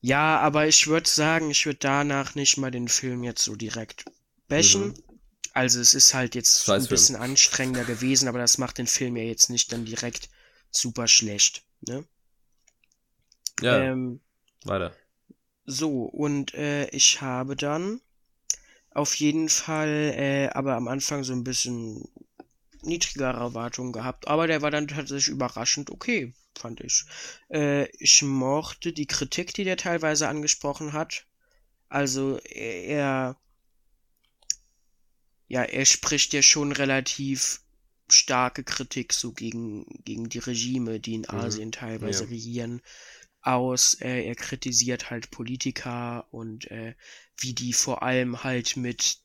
Ja, aber ich würde sagen, ich würde danach nicht mal den Film jetzt so direkt bashen. Mhm. Also es ist halt jetzt ein Scheißfilm. bisschen anstrengender gewesen, aber das macht den Film ja jetzt nicht dann direkt super schlecht. Ne? Ja, Ähm, weiter. so, und äh, ich habe dann auf jeden Fall äh, aber am Anfang so ein bisschen niedrigere Erwartungen gehabt, aber der war dann tatsächlich überraschend okay, fand ich. Äh, ich mochte die Kritik, die der teilweise angesprochen hat. Also er, ja, er spricht ja schon relativ starke Kritik so gegen, gegen die Regime, die in Mhm. Asien teilweise Ja. regieren, aus. Äh, er kritisiert halt Politiker und äh, wie die vor allem halt mit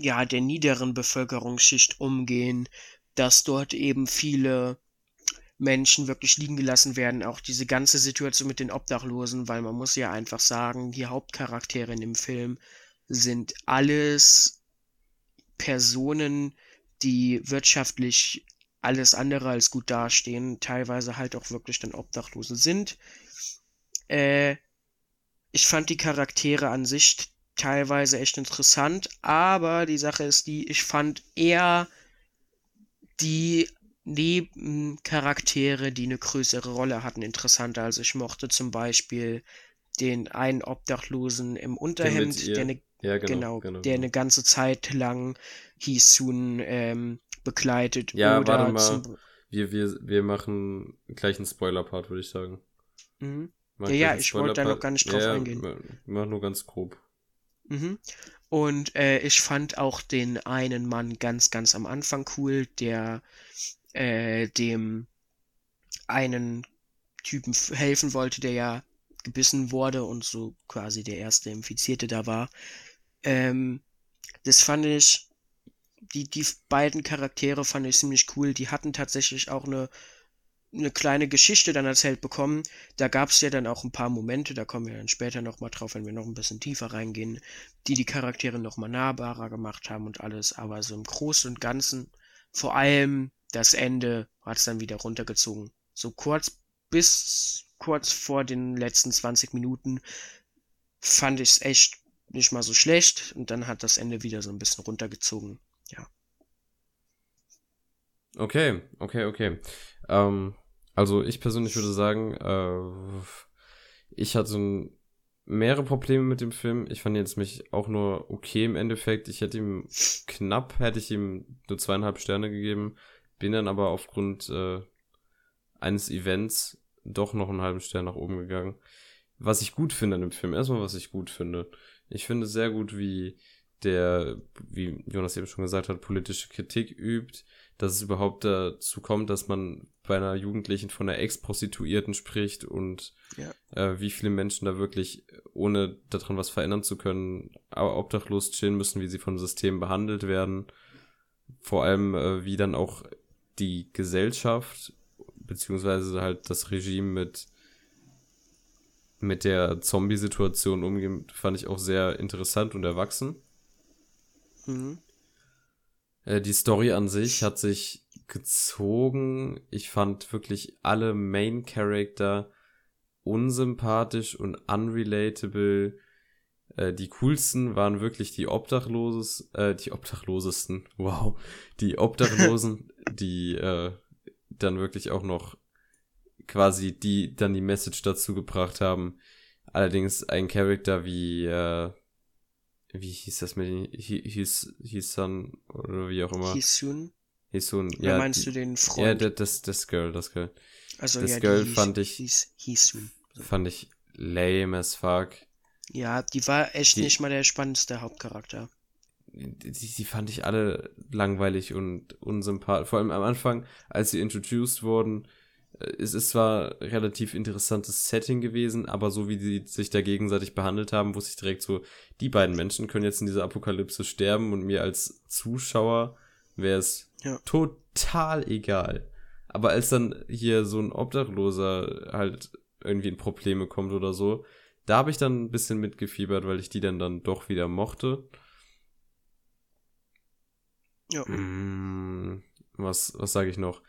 ja der niederen Bevölkerungsschicht umgehen, dass dort eben viele Menschen wirklich liegen gelassen werden, auch diese ganze Situation mit den Obdachlosen, weil man muss ja einfach sagen, die Hauptcharaktere in dem Film sind alles Personen, die wirtschaftlich alles andere als gut dastehen, teilweise halt auch wirklich dann Obdachlose sind. Äh, ich fand die Charaktere an sich teilweise echt interessant, aber die Sache ist die, ich fand eher die Nebencharaktere, die eine größere Rolle hatten, interessanter. Also ich mochte zum Beispiel den einen Obdachlosen im Unterhemd, der eine Ja, Genau, genau. genau, der eine ganze Zeit lang Hisun ähm, begleitet. Ja, oder warte mal. Wir, wir, wir machen gleich einen Spoiler-Part, würde ich sagen. Mhm. Ja, ja, ich wollte da noch gar nicht drauf ja, eingehen. Machen nur ganz grob. Mhm. Und äh, ich fand auch den einen Mann ganz, ganz am Anfang cool, der äh, dem einen Typen helfen wollte, der ja gebissen wurde und so quasi der erste Infizierte da war. Ähm, das fand ich, die, die beiden Charaktere fand ich ziemlich cool. Die hatten tatsächlich auch eine, eine kleine Geschichte dann erzählt bekommen. Da gab es ja dann auch ein paar Momente, da kommen wir dann später nochmal drauf, wenn wir noch ein bisschen tiefer reingehen, die die Charaktere nochmal nahbarer gemacht haben und alles. Aber so im Großen und Ganzen, vor allem das Ende, hat es dann wieder runtergezogen. So kurz bis kurz vor den letzten 20 Minuten fand ich es echt nicht mal so schlecht und dann hat das Ende wieder so ein bisschen runtergezogen. Okay, okay, okay. Ähm, also ich persönlich würde sagen, äh, ich hatte mehrere Probleme mit dem Film. Ich fand jetzt mich auch nur okay im Endeffekt. Ich hätte ihm knapp, hätte ich ihm nur zweieinhalb Sterne gegeben. Bin dann aber aufgrund äh, eines Events doch noch einen halben Stern nach oben gegangen. Was ich gut finde an dem Film, erstmal was ich gut finde. Ich finde sehr gut, wie der, wie Jonas eben schon gesagt hat, politische Kritik übt, dass es überhaupt dazu kommt, dass man bei einer Jugendlichen von einer Ex-Prostituierten spricht und Ja. äh, wie viele Menschen da wirklich, ohne daran was verändern zu können, aber obdachlos chillen müssen, wie sie vom System behandelt werden. Vor allem, äh, wie dann auch die Gesellschaft, beziehungsweise halt das Regime mit mit der Zombie-Situation umgehen, fand ich auch sehr interessant und erwachsen. Mhm. Äh, die Story an sich hat sich gezogen. Ich fand wirklich alle Main Character unsympathisch und unrelatable. Äh, die coolsten waren wirklich die Obdachloses, äh, die Obdachlosesten, <laughs> wow, die Obdachlosen, <laughs> die äh, dann wirklich auch noch quasi die dann die Message dazu gebracht haben. Allerdings ein Charakter wie äh, wie hieß das mit den- Hi- hieß hieß dann oder wie auch immer Hisun? so ein Oder ja meinst du den ja Freund? das das das Girl das Girl also das ja, Girl die fand ich- hieß Hisun. fand ich lame as fuck Ja, die war echt Die- nicht mal der spannendste Hauptcharakter. die, die fand ich alle langweilig und unsympathisch. Vor allem am Anfang, als sie introduced wurden, äh, es ist zwar relativ interessantes Setting gewesen, aber so wie die sich da gegenseitig behandelt haben, wusste ich direkt so, die beiden Menschen können jetzt in dieser Apokalypse sterben und mir als Zuschauer wäre es Ja. total egal. Aber als dann hier so ein Obdachloser halt irgendwie in Probleme kommt oder so, da habe ich dann ein bisschen mitgefiebert, weil ich die dann dann doch wieder mochte. Ja. Mm, was, was sage ich noch?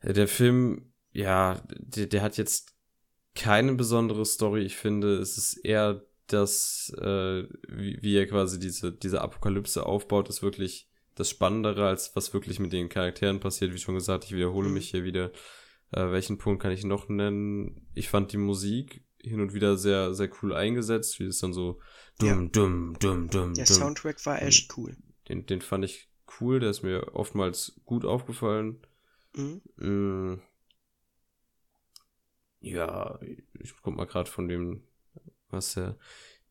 Äh, Der Film, ja, der, der hat jetzt keine besondere Story. Ich finde, es ist eher das, äh, wie, wie er quasi diese, diese Apokalypse aufbaut, ist wirklich das Spannendere, als was wirklich mit den Charakteren passiert. Wie schon gesagt, ich wiederhole Mhm. mich hier wieder. Äh, welchen Punkt kann ich noch nennen? Ich fand die Musik hin und wieder sehr, sehr cool eingesetzt, wie es dann so Ja. dumm, dumm, dumm, dumm, Der dumm. Soundtrack war echt cool. Den, den fand ich cool, der ist mir oftmals gut aufgefallen. Mhm. Mm. Ja, ich guck mal gerade von dem, was der,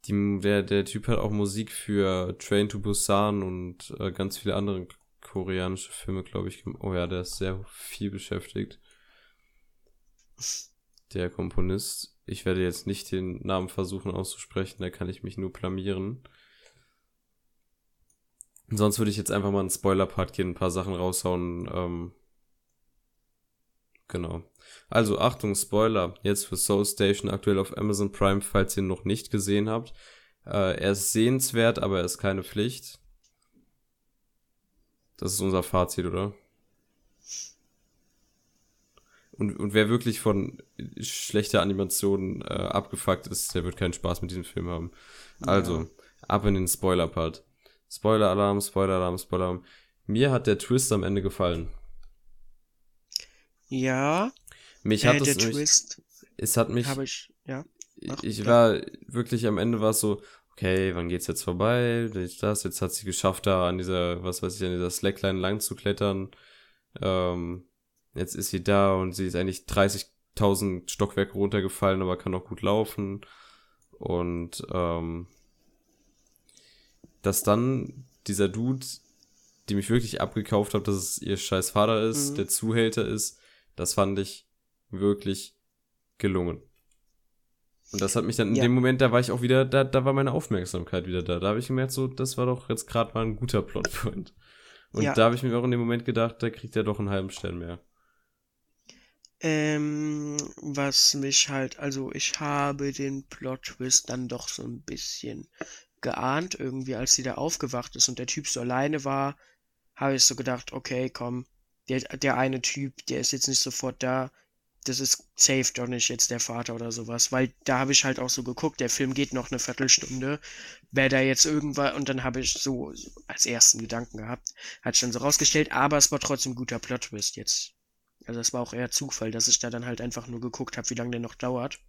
die, der, der Typ hat auch Musik für Train to Busan und äh, ganz viele andere koreanische Filme, glaube ich. Oh ja, der ist sehr viel beschäftigt. <laughs> Der Komponist. Ich werde jetzt nicht den Namen versuchen auszusprechen, da kann ich mich nur blamieren. Sonst würde ich jetzt einfach mal einen Spoiler-Part gehen, ein paar Sachen raushauen. Ähm, genau. Also Achtung, Spoiler. Jetzt für Soul Station aktuell auf Amazon Prime, falls ihr ihn noch nicht gesehen habt. Äh, er ist sehenswert, aber er ist keine Pflicht. Das ist unser Fazit, oder? Und, und wer wirklich von schlechter Animation äh, abgefuckt ist, der wird keinen Spaß mit diesem Film haben. Also, ab in den Spoiler-Part. Spoiler-Alarm, Spoiler-Alarm, Spoiler-Alarm. Mir hat der Twist am Ende gefallen. Ja, Mich äh, hat der es nämlich, Twist es hat mich, habe ich, ja. Ach, ich ja. war wirklich am Ende war es so, okay, wann geht's jetzt vorbei? Das, jetzt hat sie geschafft, da an dieser, was weiß ich, an dieser Slackline lang zu klettern. Ähm, jetzt ist sie da und sie ist eigentlich 30.000 Stockwerke runtergefallen, aber kann auch gut laufen. Und ähm, dass dann dieser Dude, die mich wirklich abgekauft hat, dass es ihr scheiß Vater ist, Mhm. der Zuhälter ist, das fand ich wirklich gelungen. Und das hat mich dann in Ja. dem Moment, da war ich auch wieder, da, da war meine Aufmerksamkeit wieder da. Da habe ich gemerkt, so, das war doch jetzt gerade mal ein guter Plotpoint. Und Ja. da habe ich mir auch in dem Moment gedacht, da kriegt er doch einen halben Stern mehr. Ähm, was mich halt, also ich habe den Plot-Twist dann doch so ein bisschen geahnt, irgendwie, als sie da aufgewacht ist und der Typ so alleine war, habe ich so gedacht, okay, komm, der, der eine Typ, der ist jetzt nicht sofort da, das ist safe doch nicht jetzt der Vater oder sowas, weil da habe ich halt auch so geguckt, der Film geht noch eine Viertelstunde, wer da jetzt irgendwann, und dann habe ich so, als ersten Gedanken gehabt, hat schon so rausgestellt, aber es war trotzdem guter Plot-Twist jetzt. Also es war auch eher Zufall, dass ich da dann halt einfach nur geguckt habe, wie lange der noch dauert.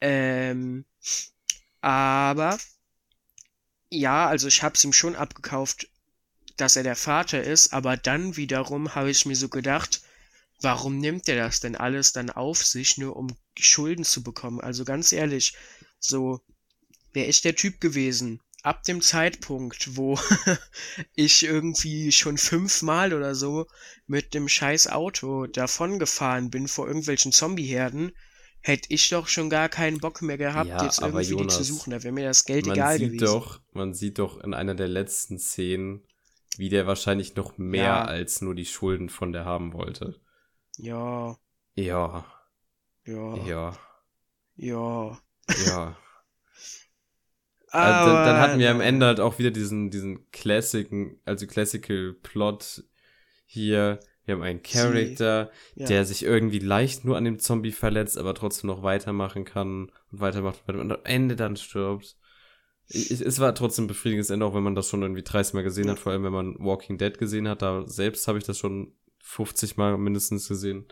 Ähm, aber ja, also ich habe es ihm schon abgekauft, dass er der Vater ist, aber dann wiederum habe ich mir so gedacht, warum nimmt er das denn alles dann auf sich, nur um Schulden zu bekommen? Also ganz ehrlich, so, wer ist der Typ gewesen? Ab dem Zeitpunkt, wo <laughs> ich irgendwie schon fünfmal oder so mit dem scheiß Auto davongefahren bin vor irgendwelchen Zombieherden, hätte ich doch schon gar keinen Bock mehr gehabt, Ja, jetzt aber irgendwie die zu Jonas, suchen. Da wäre mir das Geld man egal sieht gewesen. doch, man sieht doch in einer der letzten Szenen, wie der wahrscheinlich noch mehr Ja. als nur die Schulden von der haben wollte. Ja, Ja, ja, ja, ja. ja. Also dann, dann hatten wir am Ende halt auch wieder diesen, diesen Classic, also Classical Plot hier. Wir haben einen Charakter, ja. der sich irgendwie leicht nur an dem Zombie verletzt, aber trotzdem noch weitermachen kann und weitermacht und am Ende dann stirbt. Ich- es war trotzdem ein befriedigendes Ende, auch wenn man das schon irgendwie 30 Mal gesehen Ja. hat, vor allem wenn man Walking Dead gesehen hat. Da selbst habe ich das schon 50 Mal mindestens gesehen.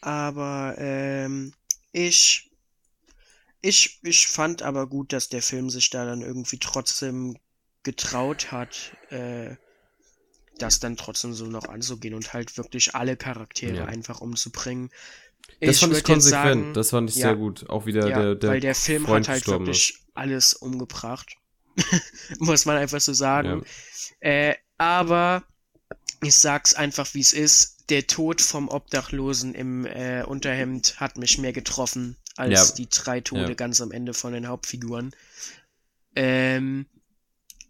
Aber ähm, ich, ich, ich fand aber gut, dass der Film sich da dann irgendwie trotzdem getraut hat, äh, das dann trotzdem so noch anzugehen und halt wirklich alle Charaktere Ja. einfach umzubringen. Das fand ich würd jetzt konsequent, sagen, das fand ich ja, sehr gut. Auch wieder ja, der, der, weil der Film Freund hat halt wirklich ist. alles umgebracht. <laughs> Muss man einfach so sagen. Äh, aber ich sag's einfach, wie es ist. Der Tod vom Obdachlosen im äh, Unterhemd hat mich mehr getroffen als Ja. die drei Tode Ja. ganz am Ende von den Hauptfiguren. Ähm,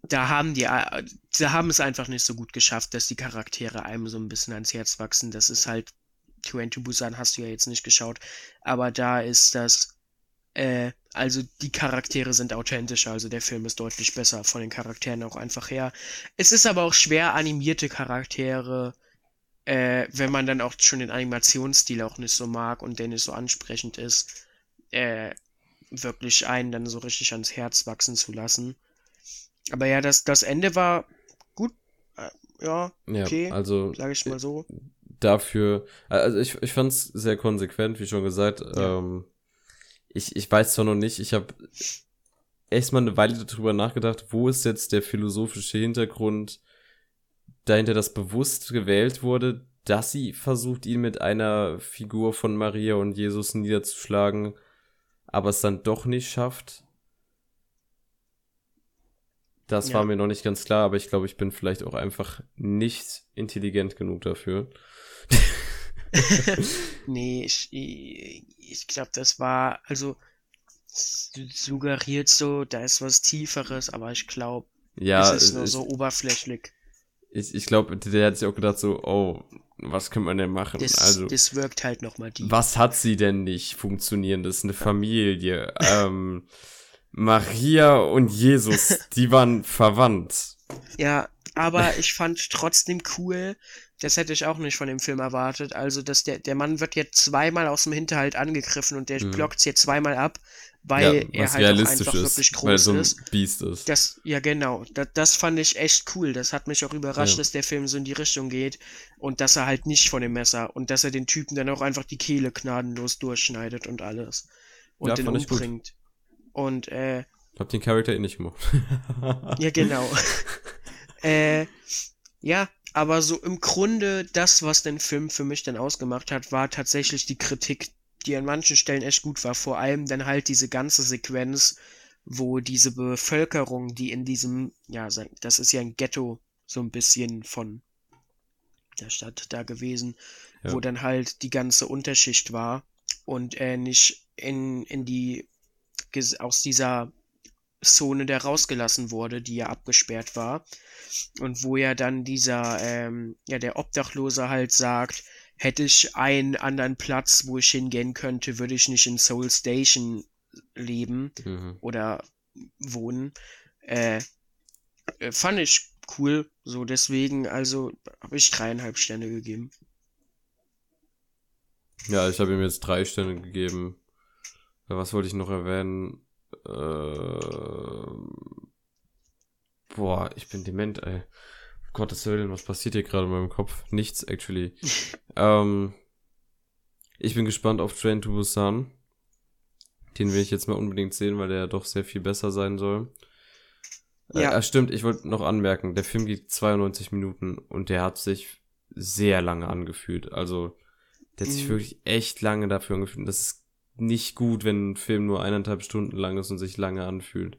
da haben die, äh, da haben es einfach nicht so gut geschafft, dass die Charaktere einem so ein bisschen ans Herz wachsen. Das ist halt, Train to Busan hast du ja jetzt nicht geschaut, aber da ist das, äh, also die Charaktere sind authentischer, also der Film ist deutlich besser von den Charakteren auch einfach her. Es ist aber auch schwer, animierte Charaktere äh, wenn man dann auch schon den Animationsstil auch nicht so mag und der nicht so ansprechend ist, äh, wirklich einen dann so richtig ans Herz wachsen zu lassen. Aber ja, das, das Ende war gut. Äh, ja, Ja, okay, also sage ich mal so. dafür, also ich, ich fand es sehr konsequent, wie schon gesagt. Ja. Ähm, ich, ich weiß zwar noch nicht, ich habe erstmal eine Weile darüber nachgedacht, wo ist jetzt der philosophische Hintergrund dahinter, dass bewusst gewählt wurde, dass sie versucht, ihn mit einer Figur von Maria und Jesus niederzuschlagen, aber es dann doch nicht schafft. Das Ja. war mir noch nicht ganz klar, aber ich glaube, ich bin vielleicht auch einfach nicht intelligent genug dafür. <laughs> Nee, ich, ich, glaube, das war, also suggeriert so, da ist was Tieferes, aber ich glaube, Ja, es ist nur ich, so oberflächlich. ich, ich glaube, der hat sich auch gedacht so, oh, was kann man denn machen? Das, also, das wirkt halt nochmal die. was hat sie denn nicht funktionieren? Das ist eine Familie. ähm, Maria und Jesus, die waren <laughs> verwandt. Ja, aber ich fand trotzdem cool, das hätte ich auch nicht von dem Film erwartet, also dass der, der Mann wird jetzt zweimal aus dem Hinterhalt angegriffen und der Mhm. blockt's jetzt zweimal ab, weil er was halt einfach ist, wirklich weil er groß so ein ist. Biest ist. Das, ja genau, das, das fand ich echt cool. Das hat mich auch überrascht, Ja. dass der Film so in die Richtung geht und dass er halt nicht von dem Messer und dass er den Typen dann auch einfach die Kehle gnadenlos durchschneidet und alles und Ja, den ich umbringt. Und äh, Hab den Charakter eh nicht gemacht. ja genau. <laughs> äh, ja, aber so im Grunde das, was den Film für mich dann ausgemacht hat, war tatsächlich die Kritik, die an manchen Stellen echt gut war. Vor allem dann halt diese ganze Sequenz, wo diese Bevölkerung, die in diesem, ja, das ist ja ein Ghetto, so ein bisschen von der Stadt da gewesen, Ja. wo dann halt die ganze Unterschicht war und er nicht in, in die, aus dieser Zone da rausgelassen wurde, die ja abgesperrt war. Und wo ja dann dieser, ähm, ja, der Obdachlose halt sagt, hätte ich einen anderen Platz, wo ich hingehen könnte, würde ich nicht in Soul Station leben mhm. oder wohnen. Äh, äh, fand ich cool. So, deswegen, also, habe ich dreieinhalb Sterne gegeben. Ja, ich habe ihm jetzt drei Sterne gegeben. Ja, Was wollte ich noch erwähnen? Ähm, boah, ich bin dement, ey. Gottes Willen, was passiert hier gerade in meinem Kopf? Nichts, actually. <laughs> ähm, ich bin gespannt auf Train to Busan. Den will ich jetzt mal unbedingt sehen, weil der ja doch sehr viel besser sein soll. Ja. Äh, äh, stimmt, ich wollte noch anmerken, der Film geht 92 Minuten und der hat sich sehr lange angefühlt. Also, der hat sich Mhm. wirklich echt lange dafür angefühlt. Und das ist nicht gut, wenn ein Film nur eineinhalb Stunden lang ist und sich lange anfühlt.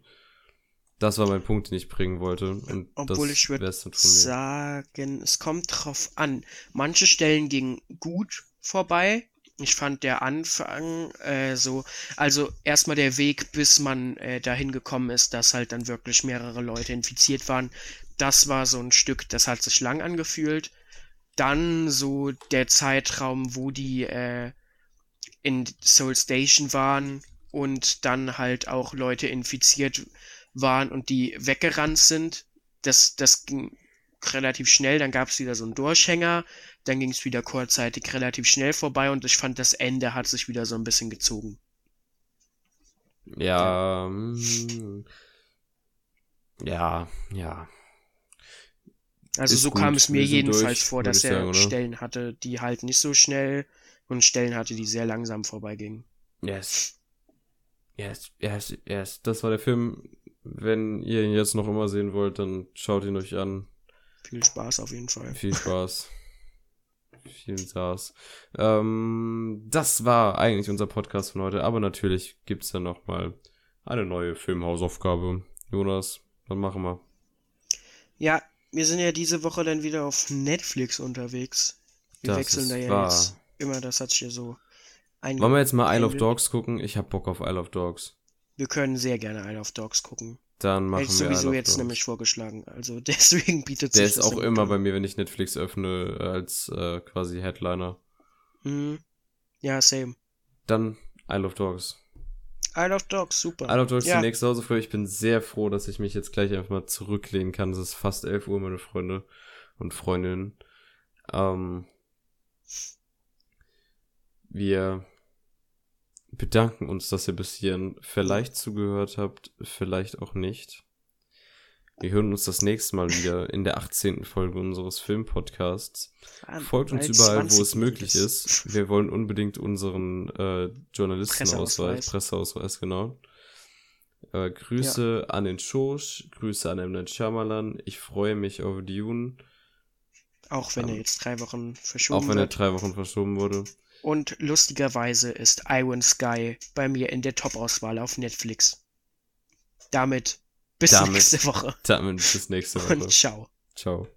Das war mein Punkt, den ich bringen wollte. Und Obwohl das ich würde sagen, es kommt drauf an. Manche Stellen gingen gut vorbei. Ich fand der Anfang äh, so, also erstmal der Weg, bis man äh, dahin gekommen ist, dass halt dann wirklich mehrere Leute infiziert waren. Das war so ein Stück, das hat sich lang angefühlt. Dann so der Zeitraum, wo die äh, in Soul Station waren und dann halt auch Leute infiziert waren und die weggerannt sind. Das, das ging relativ schnell, dann gab es wieder so einen Durchhänger, dann ging es wieder kurzzeitig relativ schnell vorbei und ich fand, das Ende hat sich wieder so ein bisschen gezogen. Ja, mm, ja, ja. Also Ist so gut, kam es mir jedenfalls durch, vor, dass er sagen? Stellen hatte, die halt nicht so schnell und Stellen hatte, die sehr langsam vorbeigingen. Yes. Yes, yes, yes. Das war der Film. Wenn ihr ihn jetzt noch immer sehen wollt, dann schaut ihn euch an. Viel Spaß auf jeden Fall. Viel Spaß. <laughs> Vielen Spaß. Ähm, das war eigentlich unser Podcast von heute, aber natürlich gibt's dann noch mal eine neue Filmhausaufgabe. Jonas, was machen wir? Ja, wir sind ja diese Woche dann wieder auf Netflix unterwegs. Wir Das wechseln da ja wahr. jetzt immer, das hat sich ja so. Wollen wir jetzt mal Isle of. Dogs gucken? Ich hab Bock auf Isle of Dogs. Wir können sehr gerne Isle of Dogs gucken. Dann machen Hätte wir sowieso jetzt nämlich vorgeschlagen. Also <laughs> deswegen bietet Der sich ist auch immer an. bei mir, wenn ich Netflix öffne, als äh, quasi Headliner. Mhm. Ja, same. Dann Isle of Dogs. Isle of Dogs, super. Isle of Dogs ja. die nächste Hausaufgabe. Ich bin sehr froh, dass ich mich jetzt gleich einfach mal zurücklehnen kann. Es ist fast 11 Uhr, meine Freunde und Freundinnen. Ähm, Wir bedanken uns, dass ihr bis hierhin vielleicht zugehört habt, vielleicht auch nicht. Wir hören uns das nächste Mal wieder in der 18. Folge unseres Filmpodcasts. Folgt uns überall, wo 20 es möglich ist. Wir wollen unbedingt unseren äh, Journalistenausweis, Presseausweis. Genau. Äh, Grüße an den Schosch, Grüße an M. Night Shyamalan. Ich freue mich auf Dune, Auch wenn er Ähm, jetzt drei Wochen auch verschoben wenn er wird. drei Wochen verschoben wurde. Und lustigerweise ist Iron Sky bei mir in der Top-Auswahl auf Netflix. Damit bis Damit. nächste Woche <laughs> Damit bis nächste Woche. und ciao. Ciao.